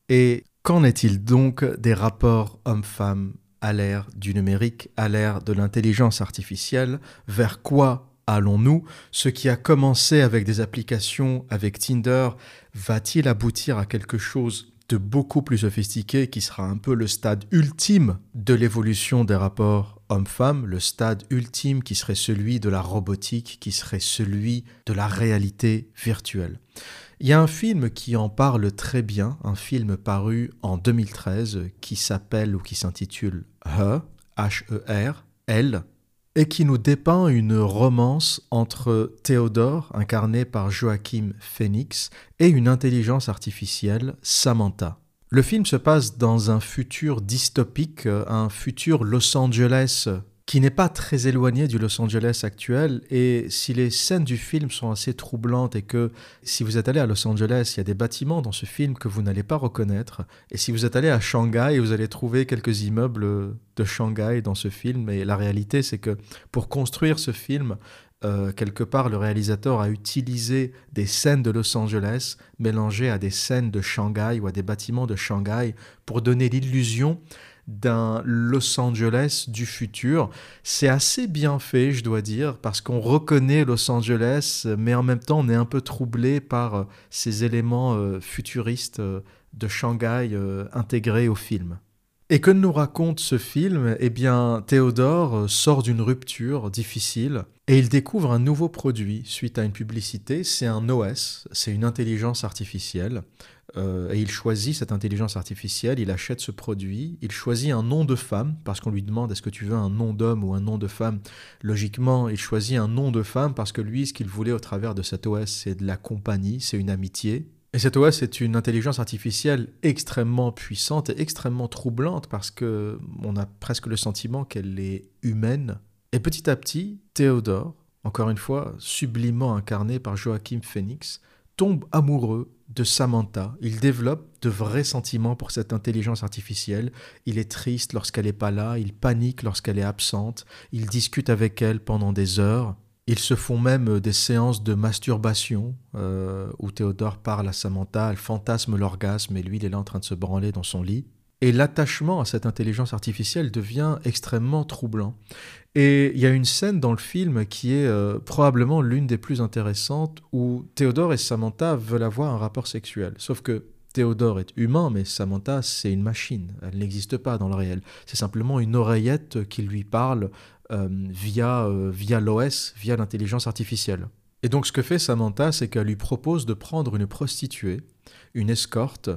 Et qu'en est-il donc des rapports hommes-femmes à l'ère du numérique, à l'ère de l'intelligence artificielle? Vers quoi allons-nous? Ce qui a commencé avec des applications avec Tinder va-t-il aboutir à quelque chose de beaucoup plus sophistiqué qui sera un peu le stade ultime de l'évolution des rapports homme-femme, le stade ultime qui serait celui de la robotique, qui serait celui de la réalité virtuelle? Il y a un film qui en parle très bien, un film paru en 2013 qui s'appelle ou qui s'intitule Her, H-E-R, Elle, et qui nous dépeint une romance entre Théodore, incarné par Joachim Phoenix, et une intelligence artificielle, Samantha. Le film se passe dans un futur dystopique, un futur Los Angeles qui n'est pas très éloigné du Los Angeles actuel. Et si les scènes du film sont assez troublantes et que si vous êtes allé à Los Angeles, il y a des bâtiments dans ce film que vous n'allez pas reconnaître. Et si vous êtes allé à Shanghai, vous allez trouver quelques immeubles de Shanghai dans ce film. Et la réalité, c'est que pour construire ce film, euh, quelque part, le réalisateur a utilisé des scènes de Los Angeles mélangées à des scènes de Shanghai ou à des bâtiments de Shanghai pour donner l'illusion d'un Los Angeles du futur. C'est assez bien fait, je dois dire, parce qu'on reconnaît Los Angeles, mais en même temps on est un peu troublé par euh, ces éléments euh, futuristes euh, de Shanghai intégrés au film. Et que nous raconte ce film? Eh bien, Théodore sort d'une rupture difficile et il découvre un nouveau produit suite à une publicité. C'est un OS, c'est une intelligence artificielle. Euh, et il choisit cette intelligence artificielle, il achète ce produit, il choisit un nom de femme, parce qu'on lui demande est-ce que tu veux un nom d'homme ou un nom de femme? Logiquement, il choisit un nom de femme parce que lui, ce qu'il voulait au travers de cet OS, c'est de la compagnie, c'est une amitié. Et cet OS est une intelligence artificielle extrêmement puissante et extrêmement troublante parce que on a presque le sentiment qu'elle est humaine. Et petit à petit, Théodore, encore une fois, sublimement incarné par Joachim Phoenix, tombe amoureux de Samantha. Il développe de vrais sentiments pour cette intelligence artificielle. Il est triste lorsqu'elle n'est pas là, il panique lorsqu'elle est absente, il discute avec elle pendant des heures. Ils se font même des séances de masturbation euh, où Théodore parle à Samantha, elle fantasme l'orgasme et lui il est là en train de se branler dans son lit. Et l'attachement à cette intelligence artificielle devient extrêmement troublant. Et il y a une scène dans le film qui est euh, probablement l'une des plus intéressantes où Théodore et Samantha veulent avoir un rapport sexuel. Sauf que Théodore est humain, mais Samantha, c'est une machine. Elle n'existe pas dans le réel. C'est simplement une oreillette qui lui parle euh, via, euh, via l'OS, via l'intelligence artificielle. Et donc ce que fait Samantha, c'est qu'elle lui propose de prendre une prostituée, une escorte,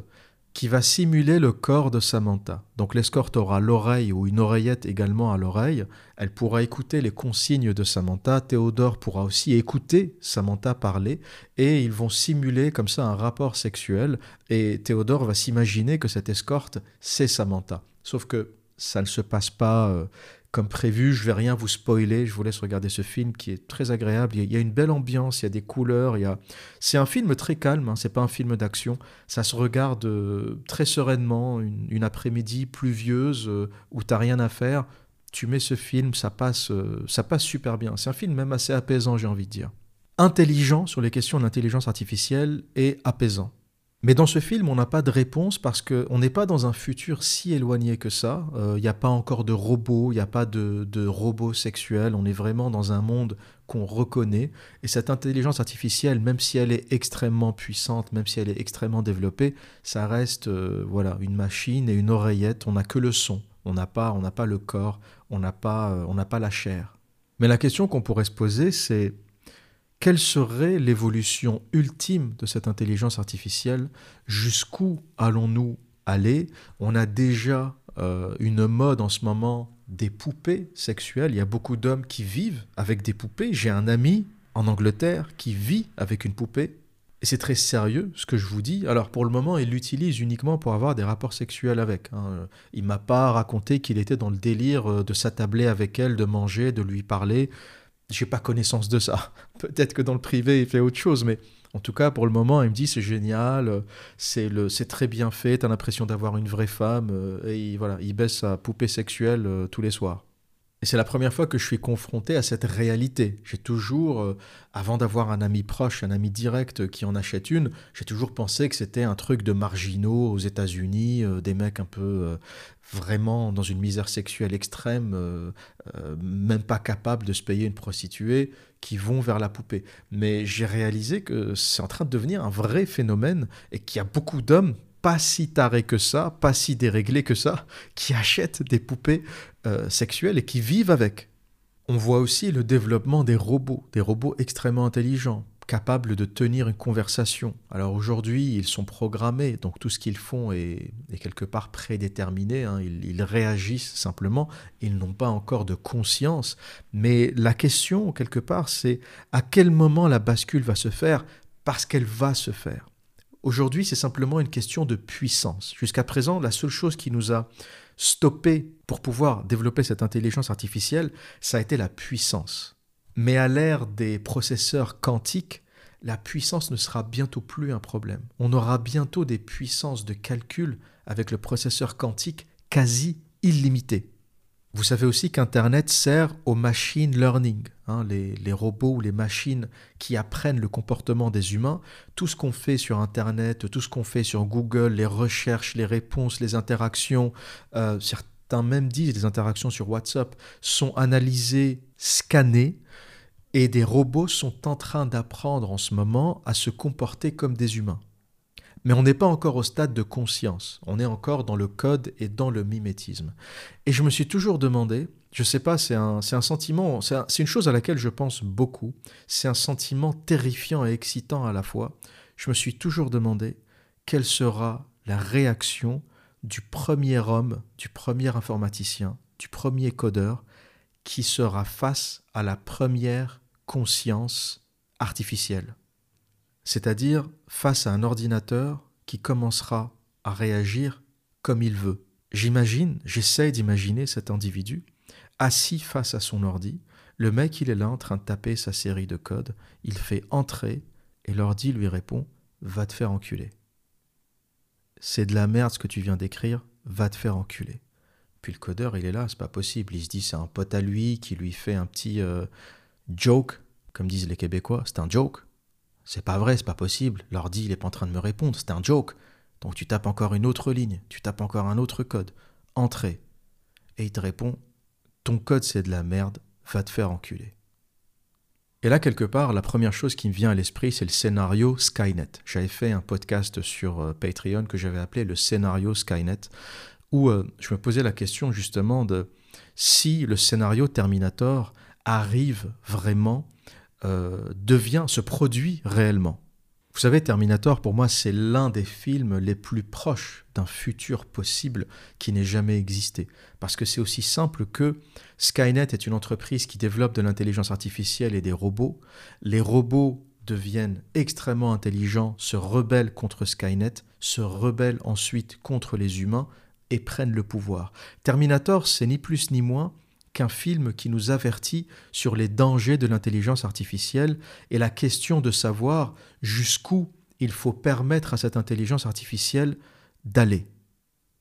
qui va simuler le corps de Samantha. Donc l'escorte aura l'oreille ou une oreillette également à l'oreille. Elle pourra écouter les consignes de Samantha. Théodore pourra aussi écouter Samantha parler et ils vont simuler comme ça un rapport sexuel. Et Théodore va s'imaginer que cette escorte, c'est Samantha. Sauf que ça ne se passe pas euh, comme prévu, je vais rien vous spoiler, je vous laisse regarder ce film qui est très agréable. Il y a une belle ambiance, il y a des couleurs, il y a... c'est un film très calme, hein, c'est pas un film d'action. Ça se regarde euh, très sereinement, une, après-midi pluvieuse euh, où t'as rien à faire. Tu mets ce film, ça passe, euh, ça passe super bien. C'est un film même assez apaisant, j'ai envie de dire. Intelligent sur les questions de l'intelligence artificielle et apaisant. Mais dans ce film, on n'a pas de réponse parce qu'on n'est pas dans un futur si éloigné que ça. Il euh, n'y a pas encore de robots, il n'y a pas de, robots sexuels. On est vraiment dans un monde qu'on reconnaît. Et cette intelligence artificielle, même si elle est extrêmement puissante, même si elle est extrêmement développée, ça reste euh, voilà une machine et une oreillette. On n'a que le son. On n'a pas, on n'a pas le corps. On n'a pas, euh, on n'a pas la chair. Mais la question qu'on pourrait se poser, c'est quelle serait l'évolution ultime de cette intelligence artificielle? Jusqu'où allons-nous aller? On a déjà euh, une mode en ce moment des poupées sexuelles. Il y a beaucoup d'hommes qui vivent avec des poupées. J'ai un ami en Angleterre qui vit avec une poupée. Et c'est très sérieux ce que je vous dis. Alors pour le moment, il l'utilise uniquement pour avoir des rapports sexuels avec. Hein. Il m'a pas raconté qu'il était dans le délire euh, de s'attabler avec elle, de manger, de lui parler j'ai pas connaissance de ça. Peut-être que dans le privé, il fait autre chose, mais en tout cas, pour le moment, il me dit c'est génial, c'est le, c'est très bien fait, t'as l'impression d'avoir une vraie femme, euh, et voilà, il baisse sa poupée sexuelle euh, tous les soirs. Et c'est la première fois que je suis confronté à cette réalité. J'ai toujours, euh, avant d'avoir un ami proche, un ami direct qui en achète une, j'ai toujours pensé que c'était un truc de marginaux aux États-Unis, euh, des mecs un peu euh, vraiment dans une misère sexuelle extrême, même pas capables de se payer une prostituée, qui vont vers la poupée. Mais j'ai réalisé que c'est en train de devenir un vrai phénomène et qu'il y a beaucoup d'hommes pas si tarés que ça, pas si déréglés que ça, qui achètent des poupées euh, sexuelles et qui vivent avec. On voit aussi le développement des robots, des robots extrêmement intelligents, capables de tenir une conversation. Alors aujourd'hui, ils sont programmés, donc tout ce qu'ils font est, quelque part prédéterminé, hein. ils, ils, réagissent simplement, ils n'ont pas encore de conscience. Mais la question, quelque part, c'est à quel moment la bascule va se faire parce qu'elle va se faire. Aujourd'hui, c'est simplement une question de puissance. Jusqu'à présent, la seule chose qui nous a stoppé pour pouvoir développer cette intelligence artificielle, ça a été la puissance. Mais à l'ère des processeurs quantiques, la puissance ne sera bientôt plus un problème. On aura bientôt des puissances de calcul avec le processeur quantique quasi illimitées. Vous savez aussi qu'Internet sert au machine learning, hein, les, robots ou les machines qui apprennent le comportement des humains. Tout ce qu'on fait sur Internet, tout ce qu'on fait sur Google, les recherches, les réponses, les interactions, euh, certains même disent les interactions sur WhatsApp, sont analysées, scannées, et des robots sont en train d'apprendre en ce moment à se comporter comme des humains. Mais on n'est pas encore au stade de conscience, on est encore dans le code et dans le mimétisme. Et je me suis toujours demandé, je ne sais pas, c'est un, un, sentiment, c'est une chose à laquelle je pense beaucoup, c'est un sentiment terrifiant et excitant à la fois. Je me suis toujours demandé quelle sera la réaction du premier homme, du premier informaticien, du premier codeur, qui sera face à la première conscience artificielle c'est-à-dire face à un ordinateur qui commencera à réagir comme il veut. J'imagine, j'essaie d'imaginer cet individu assis face à son ordi, le mec il est là en train de taper sa série de codes, il fait entrer et l'ordi lui répond va te faire enculer. C'est de la merde ce que tu viens d'écrire, va te faire enculer. Puis le codeur il est là, c'est pas possible, il se dit c'est un pote à lui qui lui fait un petit euh, joke, comme disent les Québécois, c'est un joke. C'est pas vrai, c'est pas possible. L'ordi, il est pas en train de me répondre, c'est un joke. Donc tu tapes encore une autre ligne, tu tapes encore un autre code. Entrée. Et il te répond Ton code, c'est de la merde, va te faire enculer. Et là, quelque part, la première chose qui me vient à l'esprit, c'est le scénario Skynet. J'avais fait un podcast sur euh, Patreon que j'avais appelé le scénario Skynet, où euh, je me posais la question justement de si le scénario Terminator arrive vraiment euh, devient, se produit réellement. Vous savez, Terminator, pour moi, c'est l'un des films les plus proches d'un futur possible qui n'ait jamais existé. Parce que c'est aussi simple que Skynet est une entreprise qui développe de l'intelligence artificielle et des robots. Les robots deviennent extrêmement intelligents, se rebellent contre Skynet, se rebellent ensuite contre les humains et prennent le pouvoir. Terminator, c'est ni plus ni moins qu'un film qui nous avertit sur les dangers de l'intelligence artificielle et la question de savoir jusqu'où il faut permettre à cette intelligence artificielle d'aller.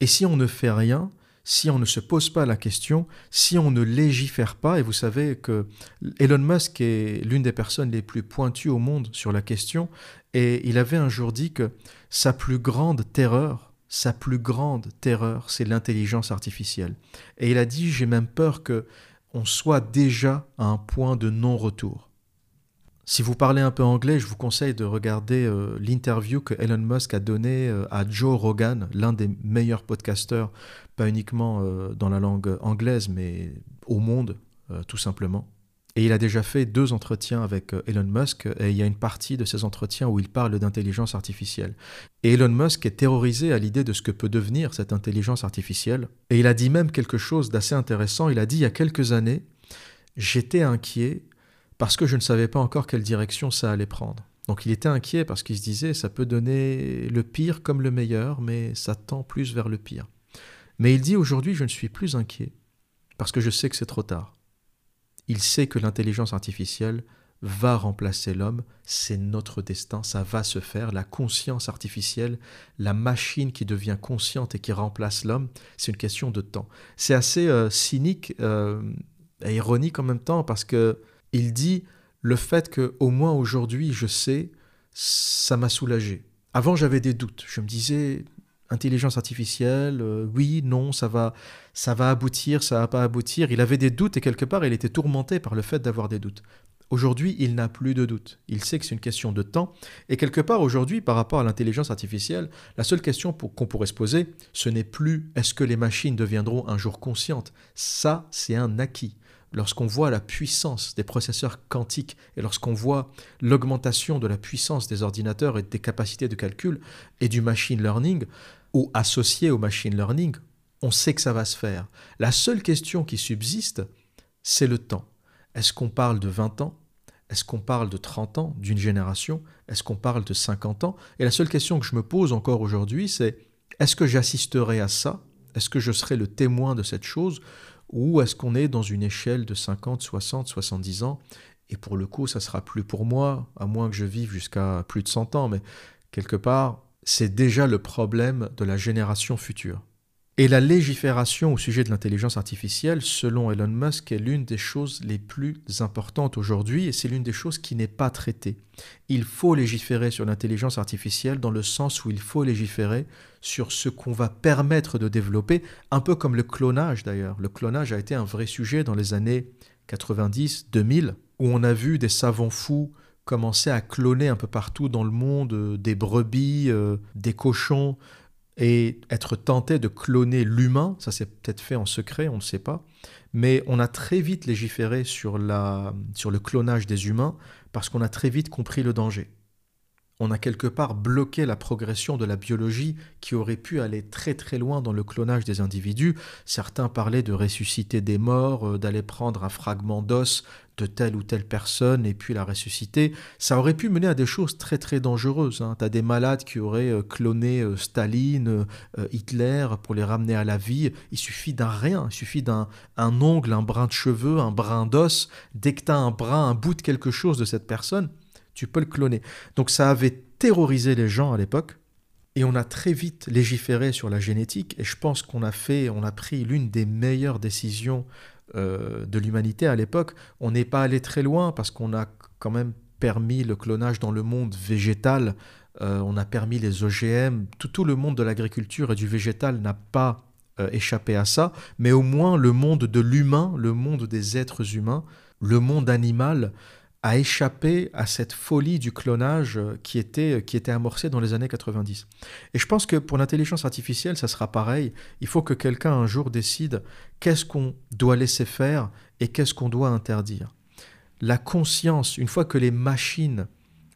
Et si on ne fait rien, si on ne se pose pas la question, si on ne légifère pas, et vous savez que Elon Musk est l'une des personnes les plus pointues au monde sur la question, et il avait un jour dit que sa plus grande terreur, sa plus grande terreur, c'est l'intelligence artificielle. Et il a dit, j'ai même peur que on soit déjà à un point de non-retour. Si vous parlez un peu anglais, je vous conseille de regarder euh, l'interview que Elon Musk a donnée euh, à Joe Rogan, l'un des meilleurs podcasteurs, pas uniquement euh, dans la langue anglaise, mais au monde, tout simplement. Et il a déjà fait deux entretiens avec euh, Elon Musk, et il y a une partie de ces entretiens où il parle d'intelligence artificielle. Et Elon Musk est terrorisé à l'idée de ce que peut devenir cette intelligence artificielle. Et il a dit même quelque chose d'assez intéressant. Il a dit il y a quelques années, j'étais inquiet parce que je ne savais pas encore quelle direction ça allait prendre. Donc il était inquiet parce qu'il se disait ça peut donner le pire comme le meilleur, mais ça tend plus vers le pire. Mais il dit aujourd'hui je ne suis plus inquiet parce que je sais que c'est trop tard. Il sait que l'intelligence artificielle va remplacer l'homme, c'est notre destin, ça va se faire. La conscience artificielle, la machine qui devient consciente et qui remplace l'homme, c'est une question de temps. C'est assez euh, cynique, euh, est ironique en même temps parce que il dit le fait que au moins aujourd'hui je sais, ça m'a soulagé. Avant j'avais des doutes. Je me disais intelligence artificielle, euh, oui, non, ça va, ça va aboutir, ça va pas aboutir. Il avait des doutes et quelque part il était tourmenté par le fait d'avoir des doutes. Aujourd'hui, il n'a plus de doute. Il sait que c'est une question de temps. Et quelque part, aujourd'hui, par rapport à l'intelligence artificielle, la seule question qu'on pourrait se poser, ce n'est plus est-ce que les machines deviendront un jour conscientes Ça, c'est un acquis. Lorsqu'on voit la puissance des processeurs quantiques et lorsqu'on voit l'augmentation de la puissance des ordinateurs et des capacités de calcul et du machine learning, ou associé au machine learning, on sait que ça va se faire. La seule question qui subsiste, c'est le temps. Est-ce qu'on parle de 20 ans? Est-ce qu'on parle de 30 ans, d'une génération? Est-ce qu'on parle de 50 ans? Et la seule question que je me pose encore aujourd'hui, c'est est-ce que j'assisterai à ça? Est-ce que je serai le témoin de cette chose? Ou est-ce qu'on est dans une échelle de 50, 60, 70 ans? Et pour le coup, ça sera plus pour moi, à moins que je vive jusqu'à plus de 100 ans. Mais quelque part, c'est déjà le problème de la génération future. Et la légifération au sujet de l'intelligence artificielle, selon Elon Musk, est l'une des choses les plus importantes aujourd'hui et c'est l'une des choses qui n'est pas traitée. Il faut légiférer sur l'intelligence artificielle dans le sens où il faut légiférer sur ce qu'on va permettre de développer, un peu comme le clonage d'ailleurs. Le clonage a été un vrai sujet dans les années 90, 2000, où on a vu des savants fous commencer à cloner un peu partout dans le monde euh, des brebis, euh, des cochons, et être tenté de cloner l'humain, ça s'est peut-être fait en secret, on ne sait pas, mais on a très vite légiféré sur, la, sur le clonage des humains parce qu'on a très vite compris le danger. On a quelque part bloqué la progression de la biologie qui aurait pu aller très très loin dans le clonage des individus. Certains parlaient de ressusciter des morts, euh, d'aller prendre un fragment d'os de telle ou telle personne et puis la ressusciter, ça aurait pu mener à des choses très très dangereuses. Hein. Tu as des malades qui auraient euh, cloné euh, Staline, euh, Hitler pour les ramener à la vie. Il suffit d'un rien, il suffit d'un un ongle, un brin de cheveux, un brin d'os. Dès que tu as un brin, un bout de quelque chose de cette personne, tu peux le cloner. Donc ça avait terrorisé les gens à l'époque. Et on a très vite légiféré sur la génétique, et je pense qu'on a fait, on a pris l'une des meilleures décisions euh, de l'humanité à l'époque, on n'est pas allé très loin parce qu'on a quand même permis le clonage dans le monde végétal, euh, on a permis les OGM, tout, le monde de l'agriculture et du végétal n'a pas euh, échappé à ça, mais au moins le monde de l'humain, le monde des êtres humains, le monde animal a échappé à cette folie du clonage qui était, qui était amorcée dans les années 90. Et je pense que pour l'intelligence artificielle, ça sera pareil. Il faut que quelqu'un un jour décide qu'est-ce qu'on doit laisser faire et qu'est-ce qu'on doit interdire. La conscience, une fois que les machines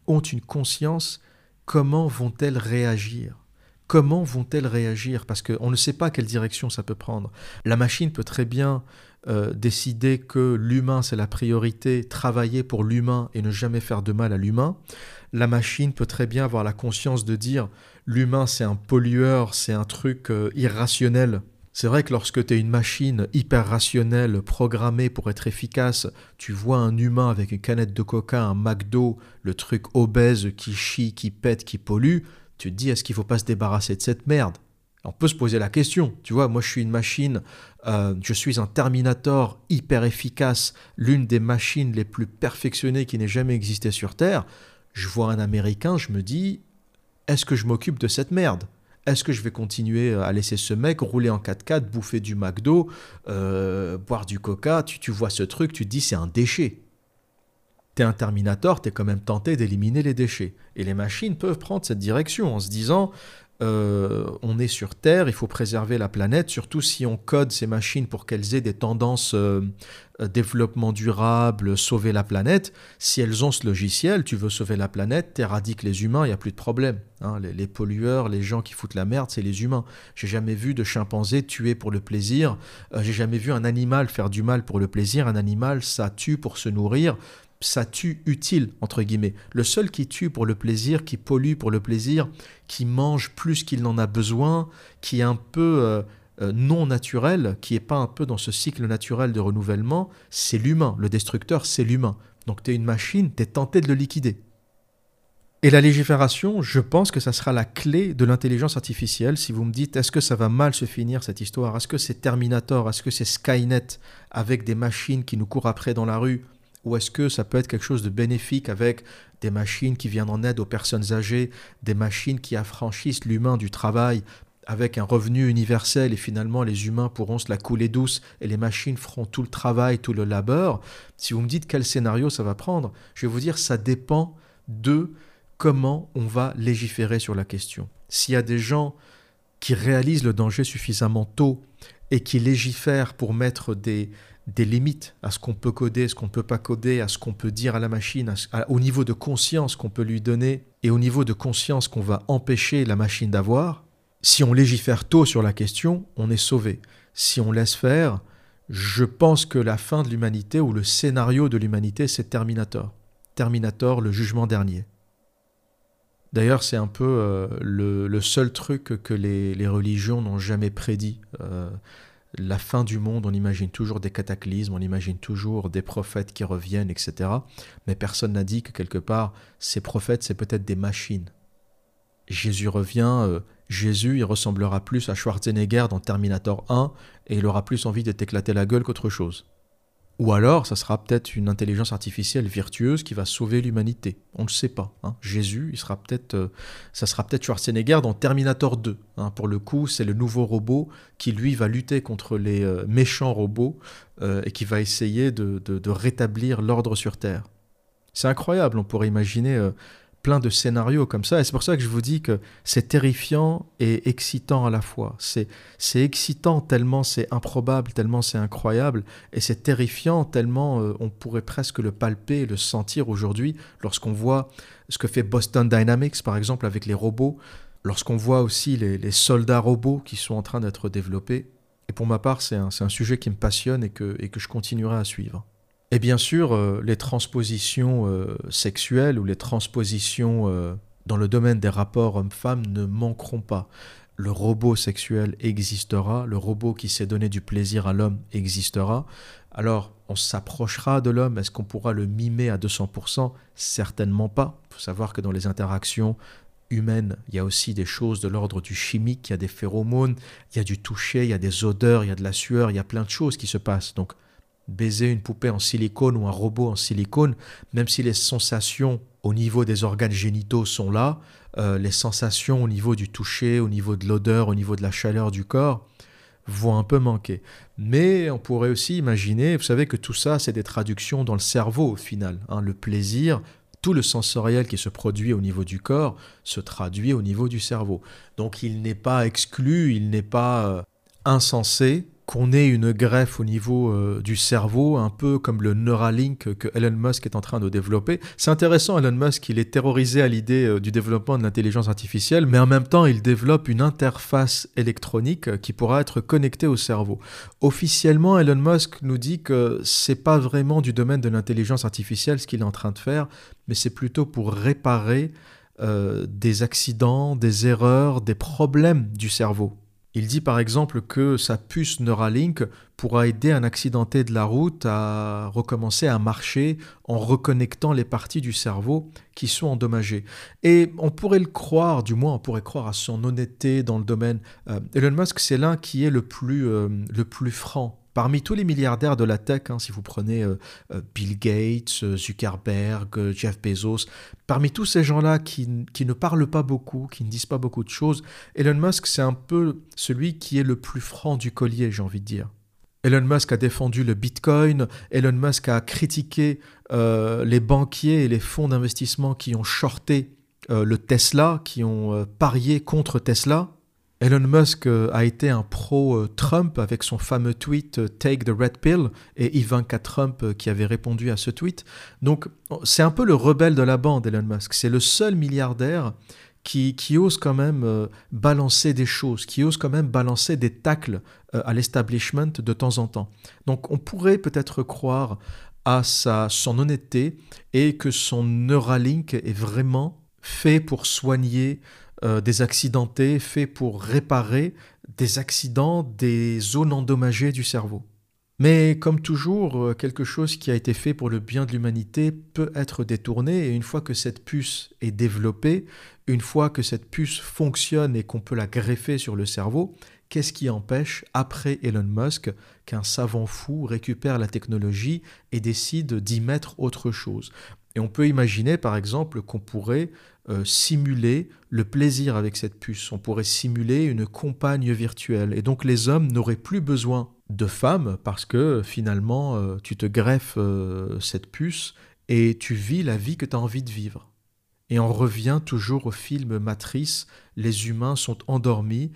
ont une conscience, comment vont-elles réagir? Comment vont-elles réagir? Parce qu'on ne sait pas quelle direction ça peut prendre. La machine peut très bien euh, décider que l'humain c'est la priorité, travailler pour l'humain et ne jamais faire de mal à l'humain. La machine peut très bien avoir la conscience de dire l'humain c'est un pollueur, c'est un truc euh, irrationnel. C'est vrai que lorsque tu es une machine hyper rationnelle, programmée pour être efficace, tu vois un humain avec une canette de coca, un McDo, le truc obèse qui chie, qui pète, qui pollue, tu te dis est-ce qu'il faut pas se débarrasser de cette merde? On peut se poser la question, tu vois, moi je suis une machine, euh, je suis un Terminator hyper efficace, l'une des machines les plus perfectionnées qui n'ait jamais existé sur Terre. Je vois un Américain, je me dis, est-ce que je m'occupe de cette merde? Est-ce que je vais continuer à laisser ce mec rouler en 4x4, bouffer du McDo, euh, boire du coca? Tu, tu vois ce truc, tu te dis c'est un déchet. T'es un Terminator, t'es quand même tenté d'éliminer les déchets. Et les machines peuvent prendre cette direction en se disant euh, on est sur Terre, il faut préserver la planète, surtout si on code ces machines pour qu'elles aient des tendances euh, euh, développement durable, sauver la planète. Si elles ont ce logiciel, tu veux sauver la planète, t'éradiques les humains, il n'y a plus de problème. Hein. Les, pollueurs, les gens qui foutent la merde, c'est les humains. J'ai jamais vu de chimpanzé tuer pour le plaisir. J'ai jamais vu un animal faire du mal pour le plaisir. Un animal, ça tue pour se nourrir ça tue utile, entre guillemets. Le seul qui tue pour le plaisir, qui pollue pour le plaisir, qui mange plus qu'il n'en a besoin, qui est un peu euh, euh, non naturel, qui n'est pas un peu dans ce cycle naturel de renouvellement, c'est l'humain. Le destructeur, c'est l'humain. Donc tu es une machine, tu es tenté de le liquider. Et la légifération, je pense que ça sera la clé de l'intelligence artificielle. Si vous me dites, est-ce que ça va mal se finir cette histoire? Est-ce que c'est Terminator? Est-ce que c'est Skynet avec des machines qui nous courent après dans la rue? Ou est-ce que ça peut être quelque chose de bénéfique avec des machines qui viennent en aide aux personnes âgées, des machines qui affranchissent l'humain du travail avec un revenu universel et finalement les humains pourront se la couler douce et les machines feront tout le travail, tout le labeur? Si vous me dites quel scénario ça va prendre, je vais vous dire ça dépend de comment on va légiférer sur la question. S'il y a des gens qui réalisent le danger suffisamment tôt et qui légifèrent pour mettre des, des limites à ce qu'on peut coder, ce qu'on ne peut pas coder, à ce qu'on peut dire à la machine, au niveau de conscience qu'on peut lui donner et au niveau de conscience qu'on va empêcher la machine d'avoir, si on légifère tôt sur la question, on est sauvé. Si on laisse faire, je pense que la fin de l'humanité ou le scénario de l'humanité, c'est Terminator. Terminator, le jugement dernier. D'ailleurs, c'est un peu euh, le, seul truc que les, religions n'ont jamais prédit. Euh, la fin du monde, on imagine toujours des cataclysmes, on imagine toujours des prophètes qui reviennent, etc. Mais personne n'a dit que quelque part, ces prophètes, c'est peut-être des machines. Jésus revient, euh, Jésus, il ressemblera plus à Schwarzenegger dans Terminator 1, et il aura plus envie de t'éclater la gueule qu'autre chose. Ou alors, ça sera peut-être une intelligence artificielle virtueuse qui va sauver l'humanité. On ne le sait pas. Hein. Jésus, il sera peut-être, euh, ça sera peut-être Schwarzenegger dans Terminator 2. Hein. Pour le coup, c'est le nouveau robot qui, lui, va lutter contre les euh, méchants robots euh, et qui va essayer de rétablir l'ordre sur Terre. C'est incroyable, on pourrait imaginer plein de scénarios comme ça. Et c'est pour ça que je vous dis que c'est terrifiant et excitant à la fois. C'est, c'est excitant tellement c'est improbable, tellement c'est incroyable. Et c'est terrifiant tellement euh, on pourrait presque le palper, le sentir aujourd'hui lorsqu'on voit ce que fait Boston Dynamics, par exemple, avec les robots. Lorsqu'on voit aussi les, soldats robots qui sont en train d'être développés. Et pour ma part, c'est un, c'est un sujet qui me passionne et que, et que je continuerai à suivre. Et bien sûr, euh, les transpositions euh, sexuelles ou les transpositions euh, dans le domaine des rapports hommes-femmes ne manqueront pas. Le robot sexuel existera, le robot qui sait donner du plaisir à l'homme existera. Alors, on s'approchera de l'homme, est-ce qu'on pourra le mimer à 200% Certainement pas. Il faut savoir que dans les interactions humaines, il y a aussi des choses de l'ordre du chimique, il y a des phéromones, il y a du toucher, il y a des odeurs, il y a de la sueur, il y a plein de choses qui se passent. Donc, baiser une poupée en silicone ou un robot en silicone, même si les sensations au niveau des organes génitaux sont là, euh, les sensations au niveau du toucher, au niveau de l'odeur, au niveau de la chaleur du corps vont un peu manquer. Mais on pourrait aussi imaginer, vous savez que tout ça, c'est des traductions dans le cerveau au final. Hein. le plaisir, tout le sensoriel qui se produit au niveau du corps se traduit au niveau du cerveau. Donc il n'est pas exclu, il n'est pas euh, insensé qu'on ait une greffe au niveau euh, du cerveau, un peu comme le Neuralink que Elon Musk est en train de développer. C'est intéressant, Elon Musk, il est terrorisé à l'idée euh, du développement de l'intelligence artificielle, mais en même temps, il développe une interface électronique euh, qui pourra être connectée au cerveau. Officiellement, Elon Musk nous dit que c'est pas vraiment du domaine de l'intelligence artificielle ce qu'il est en train de faire, mais c'est plutôt pour réparer des accidents, des erreurs, des problèmes du cerveau. Il dit par exemple que sa puce Neuralink pourra aider un accidenté de la route à recommencer à marcher en reconnectant les parties du cerveau qui sont endommagées. Et on pourrait le croire, du moins on pourrait croire à son honnêteté dans le domaine. Euh, Elon Musk, c'est l'un qui est le plus, euh, le plus franc Parmi tous les milliardaires de la tech, hein, si vous prenez euh, euh, Bill Gates, euh, Zuckerberg, Jeff Bezos, parmi tous ces gens-là qui, ne parlent pas beaucoup, qui ne disent pas beaucoup de choses, Elon Musk, c'est un peu celui qui est le plus franc du collier, j'ai envie de dire. Elon Musk a défendu le Bitcoin, Elon Musk a critiqué les banquiers et les fonds d'investissement qui ont shorté le Tesla, qui ont parié contre Tesla. Elon Musk euh, a été un pro-Trump avec son fameux tweet euh, Take the Red Pill et Ivanka Trump euh, qui avait répondu à ce tweet. Donc c'est un peu le rebelle de la bande, Elon Musk. C'est le seul milliardaire qui, qui, ose quand même balancer des choses, qui ose quand même balancer des tacles à l'establishment de temps en temps. Donc on pourrait peut-être croire à sa, son honnêteté et que son Neuralink est vraiment fait pour soigner euh, des faits pour réparer des accidents des zones endommagées du cerveau. Mais comme toujours, euh, quelque chose qui a été fait pour le bien de l'humanité peut être détourné et une fois que cette puce est développée, une fois que cette puce fonctionne et qu'on peut la greffer sur le cerveau, qu'est-ce qui empêche, après Elon Musk, qu'un savant fou récupère la technologie et décide d'y mettre autre chose? Et on peut imaginer par exemple qu'on pourrait euh, simuler le plaisir avec cette puce, on pourrait simuler une compagne virtuelle et donc les hommes n'auraient plus besoin de femmes parce que finalement euh, tu te greffes euh, cette puce et tu vis la vie que tu as envie de vivre. Et on revient toujours au film Matrice, les humains sont endormis,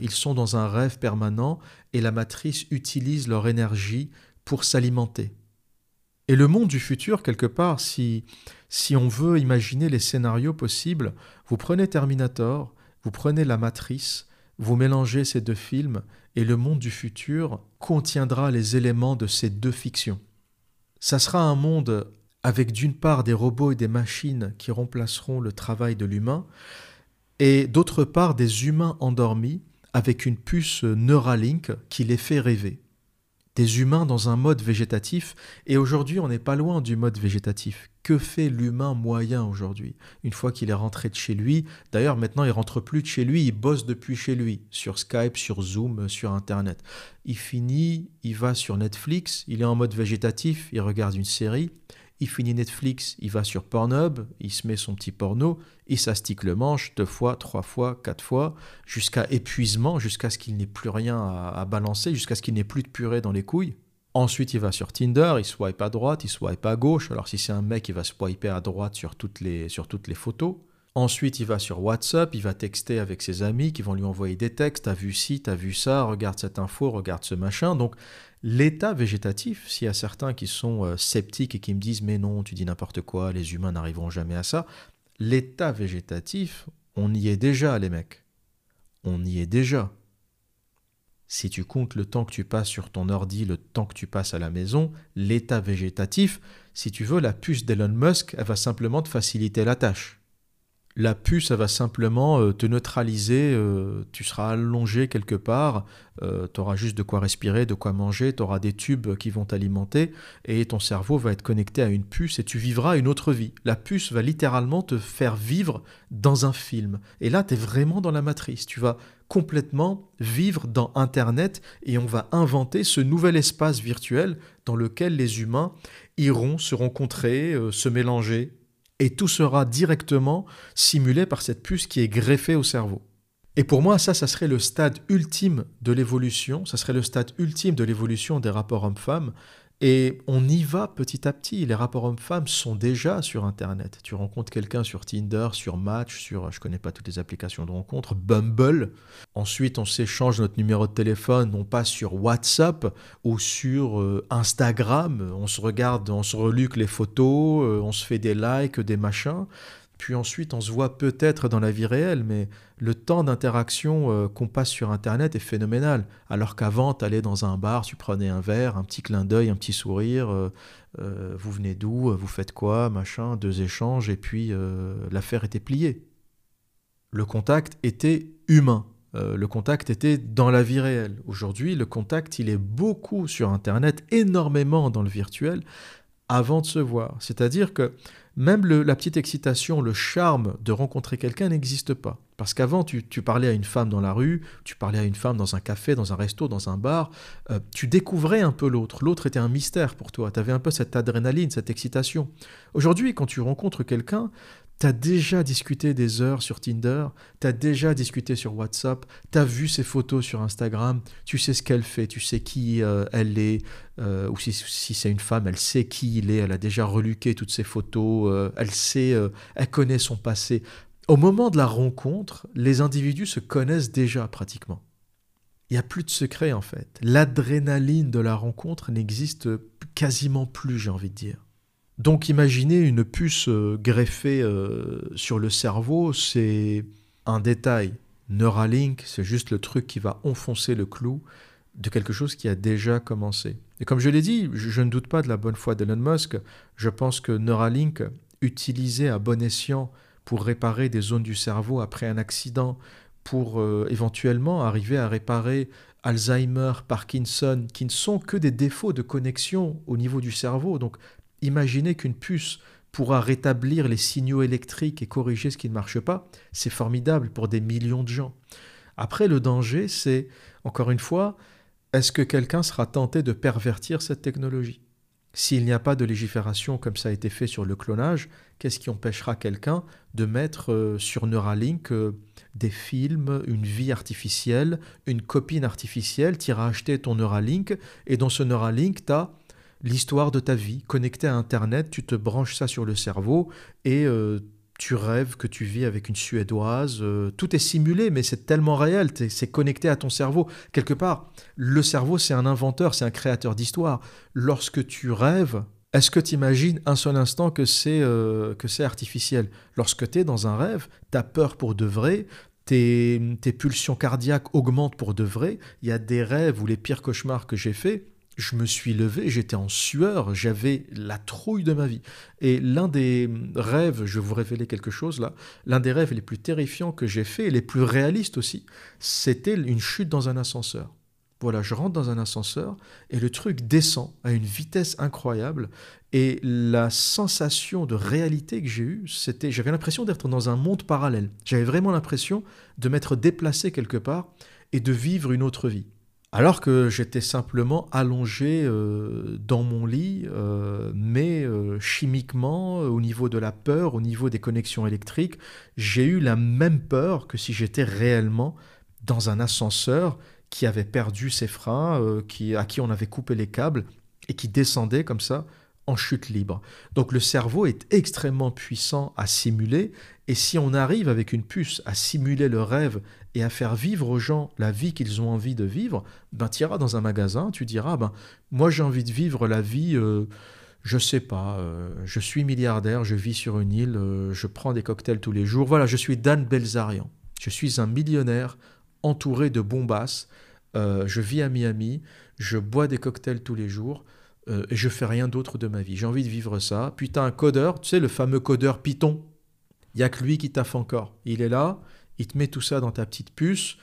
ils sont dans un rêve permanent et la matrice utilise leur énergie pour s'alimenter. Et le monde du futur, quelque part, si, si on veut imaginer les scénarios possibles, vous prenez Terminator, vous prenez la matrice, vous mélangez ces deux films et le monde du futur contiendra les éléments de ces deux fictions. Ça sera un monde avec d'une part des robots et des machines qui remplaceront le travail de l'humain, et d'autre part des humains endormis avec une puce Neuralink qui les fait rêver des humains dans un mode végétatif, et aujourd'hui on n'est pas loin du mode végétatif. Que fait l'humain moyen aujourd'hui? Une fois qu'il est rentré de chez lui, d'ailleurs maintenant il rentre plus de chez lui, il bosse depuis chez lui, sur Skype, sur Zoom, sur Internet. Il finit, il va sur Netflix, il est en mode végétatif, il regarde une série, il finit Netflix, il va sur Pornhub, il se met son petit porno, il s'astique le manche deux fois, trois fois, quatre fois, jusqu'à épuisement, jusqu'à ce qu'il n'ait plus rien à, balancer, jusqu'à ce qu'il n'ait plus de purée dans les couilles. Ensuite, il va sur Tinder, il swipe à droite, il swipe à gauche. Alors si c'est un mec, il va swiper à droite sur toutes les, sur toutes les photos. Ensuite, il va sur WhatsApp, il va texter avec ses amis qui vont lui envoyer des textes. T'as vu ci, t'as vu ça, regarde cette info, regarde ce machin. Donc, l'état végétatif, s'il y a certains qui sont euh, sceptiques et qui me disent mais non, tu dis n'importe quoi, les humains n'arriveront jamais à ça. L'état végétatif, on y est déjà, les mecs. On y est déjà. Si tu comptes le temps que tu passes sur ton ordi, le temps que tu passes à la maison, l'état végétatif, si tu veux, la puce d'Elon Musk, elle va simplement te faciliter la tâche la puce, ça va simplement euh, te neutraliser, euh, tu seras allongé quelque part, euh, tu auras juste de quoi respirer, de quoi manger, tu auras des tubes qui vont t'alimenter, et ton cerveau va être connecté à une puce et tu vivras une autre vie. La puce va littéralement te faire vivre dans un film. Et là, tu es vraiment dans la matrice, tu vas complètement vivre dans Internet et on va inventer ce nouvel espace virtuel dans lequel les humains iront se rencontrer, se mélanger, et tout sera directement simulé par cette puce qui est greffée au cerveau. Et pour moi, ça, ça serait le stade ultime de l'évolution, ça serait le stade ultime de l'évolution des rapports hommes-femmes, et on y va petit à petit. Les rapports hommes-femmes sont déjà sur Internet. Tu rencontres quelqu'un sur Tinder, sur Match, sur, je connais pas toutes les applications de rencontre, Bumble. Ensuite, on s'échange notre numéro de téléphone, non pas sur WhatsApp ou sur euh, Instagram. On se regarde, on se reluque les photos, euh, on se fait des likes, des machins puis ensuite on se voit peut-être dans la vie réelle, mais le temps d'interaction euh, qu'on passe sur Internet est phénoménal. Alors qu'avant, tu allais dans un bar, tu prenais un verre, un petit clin d'œil, un petit sourire, euh, euh, vous venez d'où, vous faites quoi, machin, deux échanges, et puis l'affaire était pliée. Le contact était humain. le contact était dans la vie réelle. Aujourd'hui, le contact, il est beaucoup sur Internet, énormément dans le virtuel, avant de se voir. C'est-à-dire que même la petite excitation, le charme de rencontrer quelqu'un n'existe pas. Parce qu'avant, tu, parlais à une femme dans la rue, tu parlais à une femme dans un café, dans un resto, dans un bar, euh, tu découvrais un peu l'autre. L'autre était un mystère pour toi, tu avais un peu cette adrénaline, cette excitation. Aujourd'hui, quand tu rencontres quelqu'un, tu as déjà discuté des heures sur Tinder, tu as déjà discuté sur WhatsApp, tu as vu ses photos sur Instagram, tu sais ce qu'elle fait, tu sais qui euh, elle est, euh, ou si, c'est une femme, elle sait qui il est, elle a déjà reluqué toutes ses photos, euh, elle sait, elle connaît son passé. Au moment de la rencontre, les individus se connaissent déjà pratiquement. Il n'y a plus de secret en fait. L'adrénaline de la rencontre n'existe quasiment plus, j'ai envie de dire. Donc imaginez une puce euh, greffée euh, sur le cerveau, c'est un détail. Neuralink, c'est juste le truc qui va enfoncer le clou de quelque chose qui a déjà commencé. Et comme je l'ai dit, je, ne doute pas de la bonne foi d'Elon Musk. Je pense que Neuralink, utilisé à bon escient pour réparer des zones du cerveau après un accident pour euh, éventuellement arriver à réparer Alzheimer, Parkinson, qui ne sont que des défauts de connexion au niveau du cerveau. Donc imaginez qu'une puce pourra rétablir les signaux électriques et corriger ce qui ne marche pas, c'est formidable pour des millions de gens. Après, le danger, c'est, encore une fois, est-ce que quelqu'un sera tenté de pervertir cette technologie? S'il n'y a pas de légifération comme ça a été fait sur le clonage, qu'est-ce qui empêchera quelqu'un de mettre euh, sur Neuralink euh, des films, une vie artificielle, une copine artificielle, tu iras acheter ton Neuralink, et dans ce Neuralink, tu as l'histoire de ta vie. Connecté à Internet, tu te branches ça sur le cerveau et euh, tu rêves que tu vis avec une Suédoise. Euh, tout est simulé, mais c'est tellement réel, c'est connecté à ton cerveau. Quelque part, le cerveau, c'est un inventeur, c'est un créateur d'histoire. Lorsque tu rêves, est-ce que tu imagines un seul instant que c'est euh, artificiel? Lorsque tu es dans un rêve, tu as peur pour de vrai, tes, tes, pulsions cardiaques augmentent pour de vrai. Il y a des rêves ou les pires cauchemars que j'ai faits je me suis levé, j'étais en sueur, j'avais la trouille de ma vie. Et l'un des rêves, je vais vous révéler quelque chose là, l'un des rêves les plus terrifiants que j'ai fait, les plus réalistes aussi, c'était une chute dans un ascenseur. Voilà, je rentre dans un ascenseur et le truc descend à une vitesse incroyable et la sensation de réalité que j'ai eue, c'était, j'avais l'impression d'être dans un monde parallèle. J'avais vraiment l'impression de m'être déplacé quelque part et de vivre une autre vie alors que j'étais simplement allongé euh, dans mon lit, euh, mais euh, chimiquement, au niveau de la peur, au niveau des connexions électriques, j'ai eu la même peur que si j'étais réellement dans un ascenseur qui avait perdu ses freins, qui, à qui on avait coupé les câbles et qui descendait comme ça en chute libre. Donc le cerveau est extrêmement puissant à simuler, et si on arrive avec une puce à simuler le rêve et à faire vivre aux gens la vie qu'ils ont envie de vivre, ben tu iras dans un magasin, tu diras, ben moi j'ai envie de vivre la vie... Euh, je sais pas, euh, je suis milliardaire, je vis sur une île, euh, je prends des cocktails tous les jours. Voilà, je suis Dan Belzarian. Je suis un millionnaire entouré de bombasses. je vis à Miami, je bois des cocktails tous les jours. Euh, et je fais rien d'autre de ma vie. J'ai envie de vivre ça. Puis tu as un codeur, tu sais, le fameux codeur Python. Il n'y a que lui qui taffe encore. Il est là, il te met tout ça dans ta petite puce.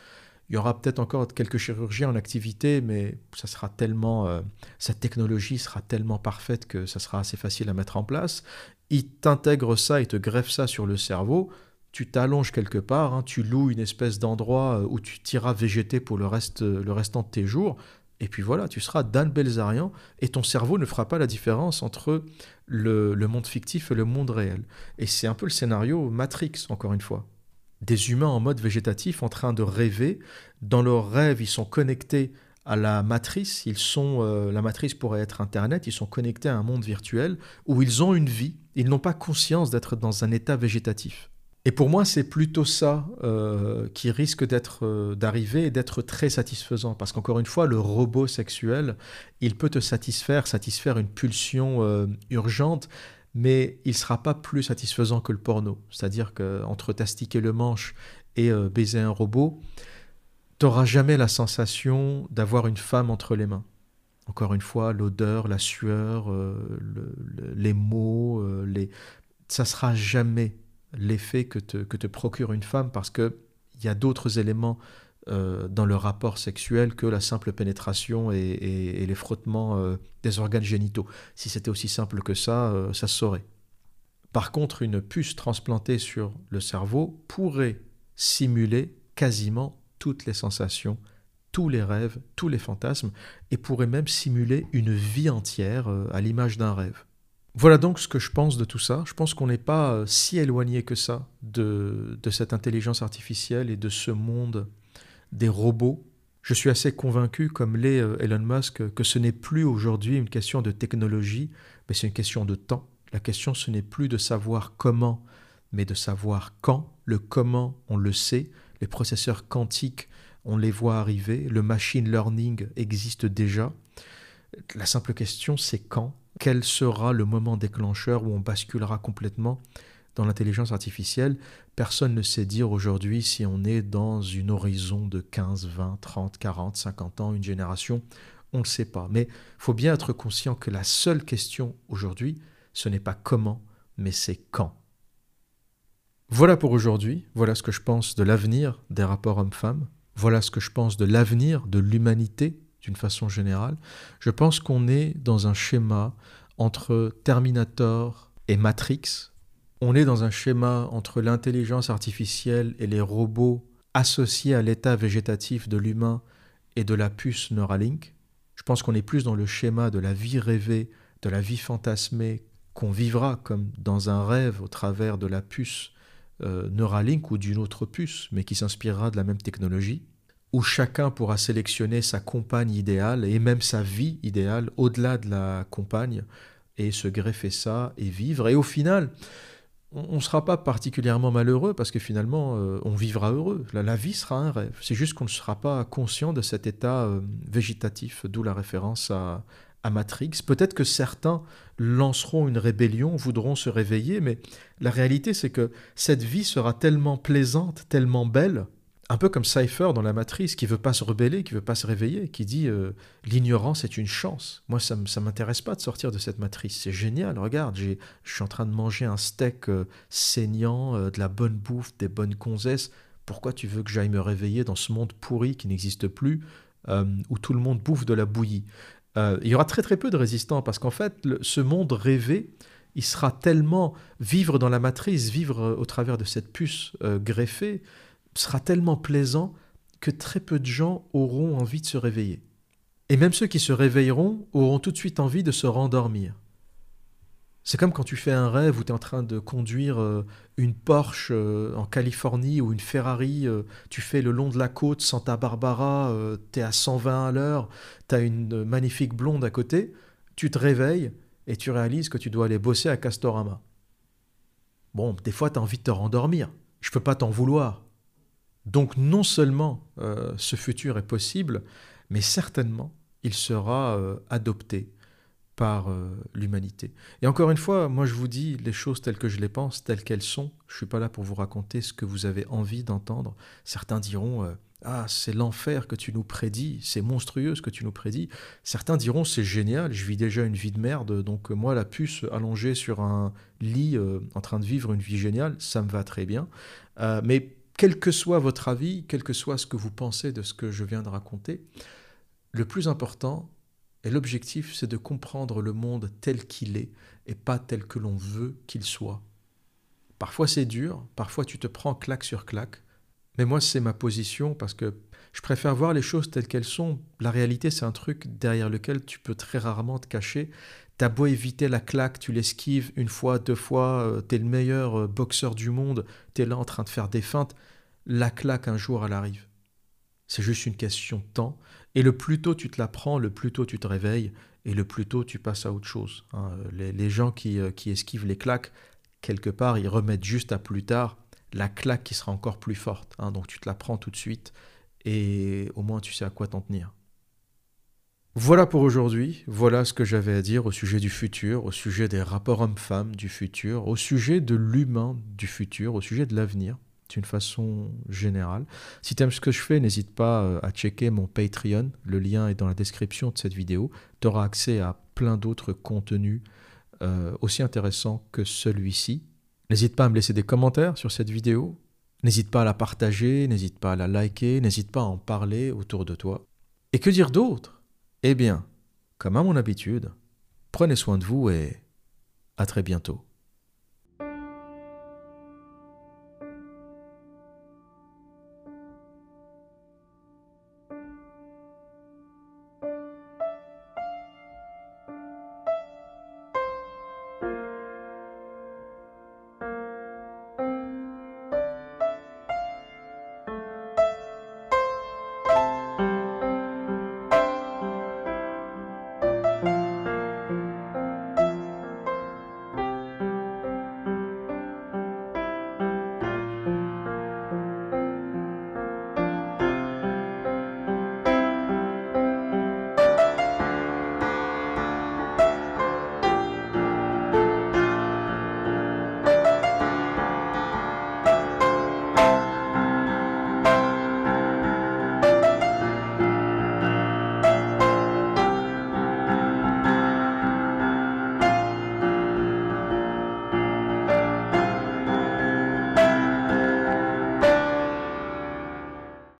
Il y aura peut-être encore quelques chirurgiens en activité, mais ça sera tellement, euh, cette technologie sera tellement parfaite que ça sera assez facile à mettre en place. Il t'intègre ça, il te greffe ça sur le cerveau. Tu t'allonges quelque part, hein. tu loues une espèce d'endroit euh, où tu t'iras végéter pour le, reste, le restant de tes jours. Et puis voilà, tu seras Dan Belzarian et ton cerveau ne fera pas la différence entre le, monde fictif et le monde réel. Et c'est un peu le scénario Matrix, encore une fois. Des humains en mode végétatif en train de rêver. Dans leurs rêves, ils sont connectés à la matrice. Ils sont, euh, la matrice pourrait être Internet. Ils sont connectés à un monde virtuel où ils ont une vie. Ils n'ont pas conscience d'être dans un état végétatif. Et pour moi, c'est plutôt ça euh, qui risque d'être, euh, d'arriver et d'être très satisfaisant. Parce qu'encore une fois, le robot sexuel, il peut te satisfaire, satisfaire une pulsion urgente, mais il sera pas plus satisfaisant que le porno. C'est-à-dire qu'entre t'astiquer le manche et baiser un robot, tu n'auras jamais la sensation d'avoir une femme entre les mains. Encore une fois, l'odeur, la sueur, les mots, les... ça sera jamais l'effet que te, que te procure une femme parce qu'il y a d'autres éléments euh, dans le rapport sexuel que la simple pénétration et, les frottements euh, des organes génitaux. Si c'était aussi simple que ça, euh, ça se saurait. Par contre, une puce transplantée sur le cerveau pourrait simuler quasiment toutes les sensations, tous les rêves, tous les fantasmes, et pourrait même simuler une vie entière à l'image d'un rêve. Voilà donc ce que je pense de tout ça. Je pense qu'on n'est pas si éloigné que ça de, cette intelligence artificielle et de ce monde des robots. Je suis assez convaincu, comme l'est euh, Elon Musk, que ce n'est plus aujourd'hui une question de technologie, mais c'est une question de temps. La question, ce n'est plus de savoir comment, mais de savoir quand. Le comment, on le sait. Les processeurs quantiques, on les voit arriver. Le machine learning existe déjà. La simple question, c'est quand quel sera le moment déclencheur où on basculera complètement dans l'intelligence artificielle Personne ne sait dire aujourd'hui si on est dans une horizon de 15, 20, 30, 40, 50 ans, une génération. On ne le sait pas. Mais il faut bien être conscient que la seule question aujourd'hui, ce n'est pas comment, mais c'est quand. Voilà pour aujourd'hui, voilà ce que je pense de l'avenir des rapports hommes-femmes, voilà ce que je pense de l'avenir de l'humanité d'une façon générale. Je pense qu'on est dans un schéma entre Terminator et Matrix. On est dans un schéma entre l'intelligence artificielle et les robots associés à l'état végétatif de l'humain et de la puce Neuralink. Je pense qu'on est plus dans le schéma de la vie rêvée, de la vie fantasmée qu'on vivra comme dans un rêve au travers de la puce euh, Neuralink ou d'une autre puce, mais qui s'inspirera de la même technologie, où chacun pourra sélectionner sa compagne idéale et même sa vie idéale au-delà de la compagne et se greffer ça et vivre. Et au final, on ne sera pas particulièrement malheureux parce que finalement, euh, on vivra heureux. La, vie sera un rêve. C'est juste qu'on ne sera pas conscient de cet état euh, végétatif, d'où la référence à, à Matrix. Peut-être que certains lanceront une rébellion, voudront se réveiller, mais la réalité c'est que cette vie sera tellement plaisante, tellement belle, un peu comme Cypher dans la matrice, qui veut pas se rebeller, qui veut pas se réveiller, qui dit euh, l'ignorance est une chance. Moi, ça ne m'intéresse pas de sortir de cette matrice. C'est génial, regarde, je suis en train de manger un steak euh, saignant, euh, de la bonne bouffe, des bonnes gonzesses. Pourquoi tu veux que j'aille me réveiller dans ce monde pourri qui n'existe plus, où tout le monde bouffe de la bouillie? Il y aura très très peu de résistants, parce qu'en fait, ce monde rêvé, il sera tellement vivre dans la matrice, vivre au travers de cette puce greffée, sera tellement plaisant que très peu de gens auront envie de se réveiller. Et même ceux qui se réveilleront auront tout de suite envie de se rendormir. C'est comme quand tu fais un rêve où tu es en train de conduire euh, une Porsche euh, en Californie ou une Ferrari, euh, tu fais le long de la côte Santa Barbara, tu es à 120 à l'heure, tu as une magnifique blonde à côté, tu te réveilles et tu réalises que tu dois aller bosser à Castorama. Bon, des fois tu as envie de te rendormir. Je peux pas t'en vouloir. Donc non seulement euh, ce futur est possible, mais certainement il sera euh, adopté par euh, l'humanité. Et encore une fois, moi je vous dis les choses telles que je les pense, telles qu'elles sont. Je ne suis pas là pour vous raconter ce que vous avez envie d'entendre. Certains diront Ah, c'est l'enfer que tu nous prédis, c'est monstrueux ce que tu nous prédis. Certains diront C'est génial, je vis déjà une vie de merde, donc moi la puce allongée sur un lit en train de vivre une vie géniale, ça me va très bien. mais quel que soit votre avis, quel que soit ce que vous pensez de ce que je viens de raconter, le plus important et l'objectif, c'est de comprendre le monde tel qu'il est et pas tel que l'on veut qu'il soit. Parfois c'est dur, parfois tu te prends claque sur claque, mais moi c'est ma position parce que je préfère voir les choses telles qu'elles sont. La réalité c'est un truc derrière lequel tu peux très rarement te cacher. T'as beau éviter la claque, tu l'esquives une fois, deux fois, euh, t'es le meilleur euh, boxeur du monde, t'es là en train de faire des feintes, la claque un jour elle arrive. C'est juste une question de temps, et le plus tôt tu te la prends, le plus tôt tu te réveilles, et le plus tôt tu passes à autre chose. Hein. Les, gens qui, euh, qui esquivent les claques, quelque part, ils remettent juste à plus tard la claque qui sera encore plus forte. Hein. Donc tu te la prends tout de suite, et au moins tu sais à quoi t'en tenir. Voilà pour aujourd'hui, voilà ce que j'avais à dire au sujet du futur, au sujet des rapports hommes-femmes du futur, au sujet de l'humain du futur, au sujet de l'avenir, d'une façon générale. Si tu ce que je fais, n'hésite pas euh, à checker mon Patreon, le lien est dans la description de cette vidéo. Tu auras accès à plein d'autres contenus euh, aussi intéressants que celui-ci. N'hésite pas à me laisser des commentaires sur cette vidéo, n'hésite pas à la partager, n'hésite pas à la liker, n'hésite pas à en parler autour de toi. Et que dire d'autre? Eh bien, comme à mon habitude, prenez soin de vous et à très bientôt.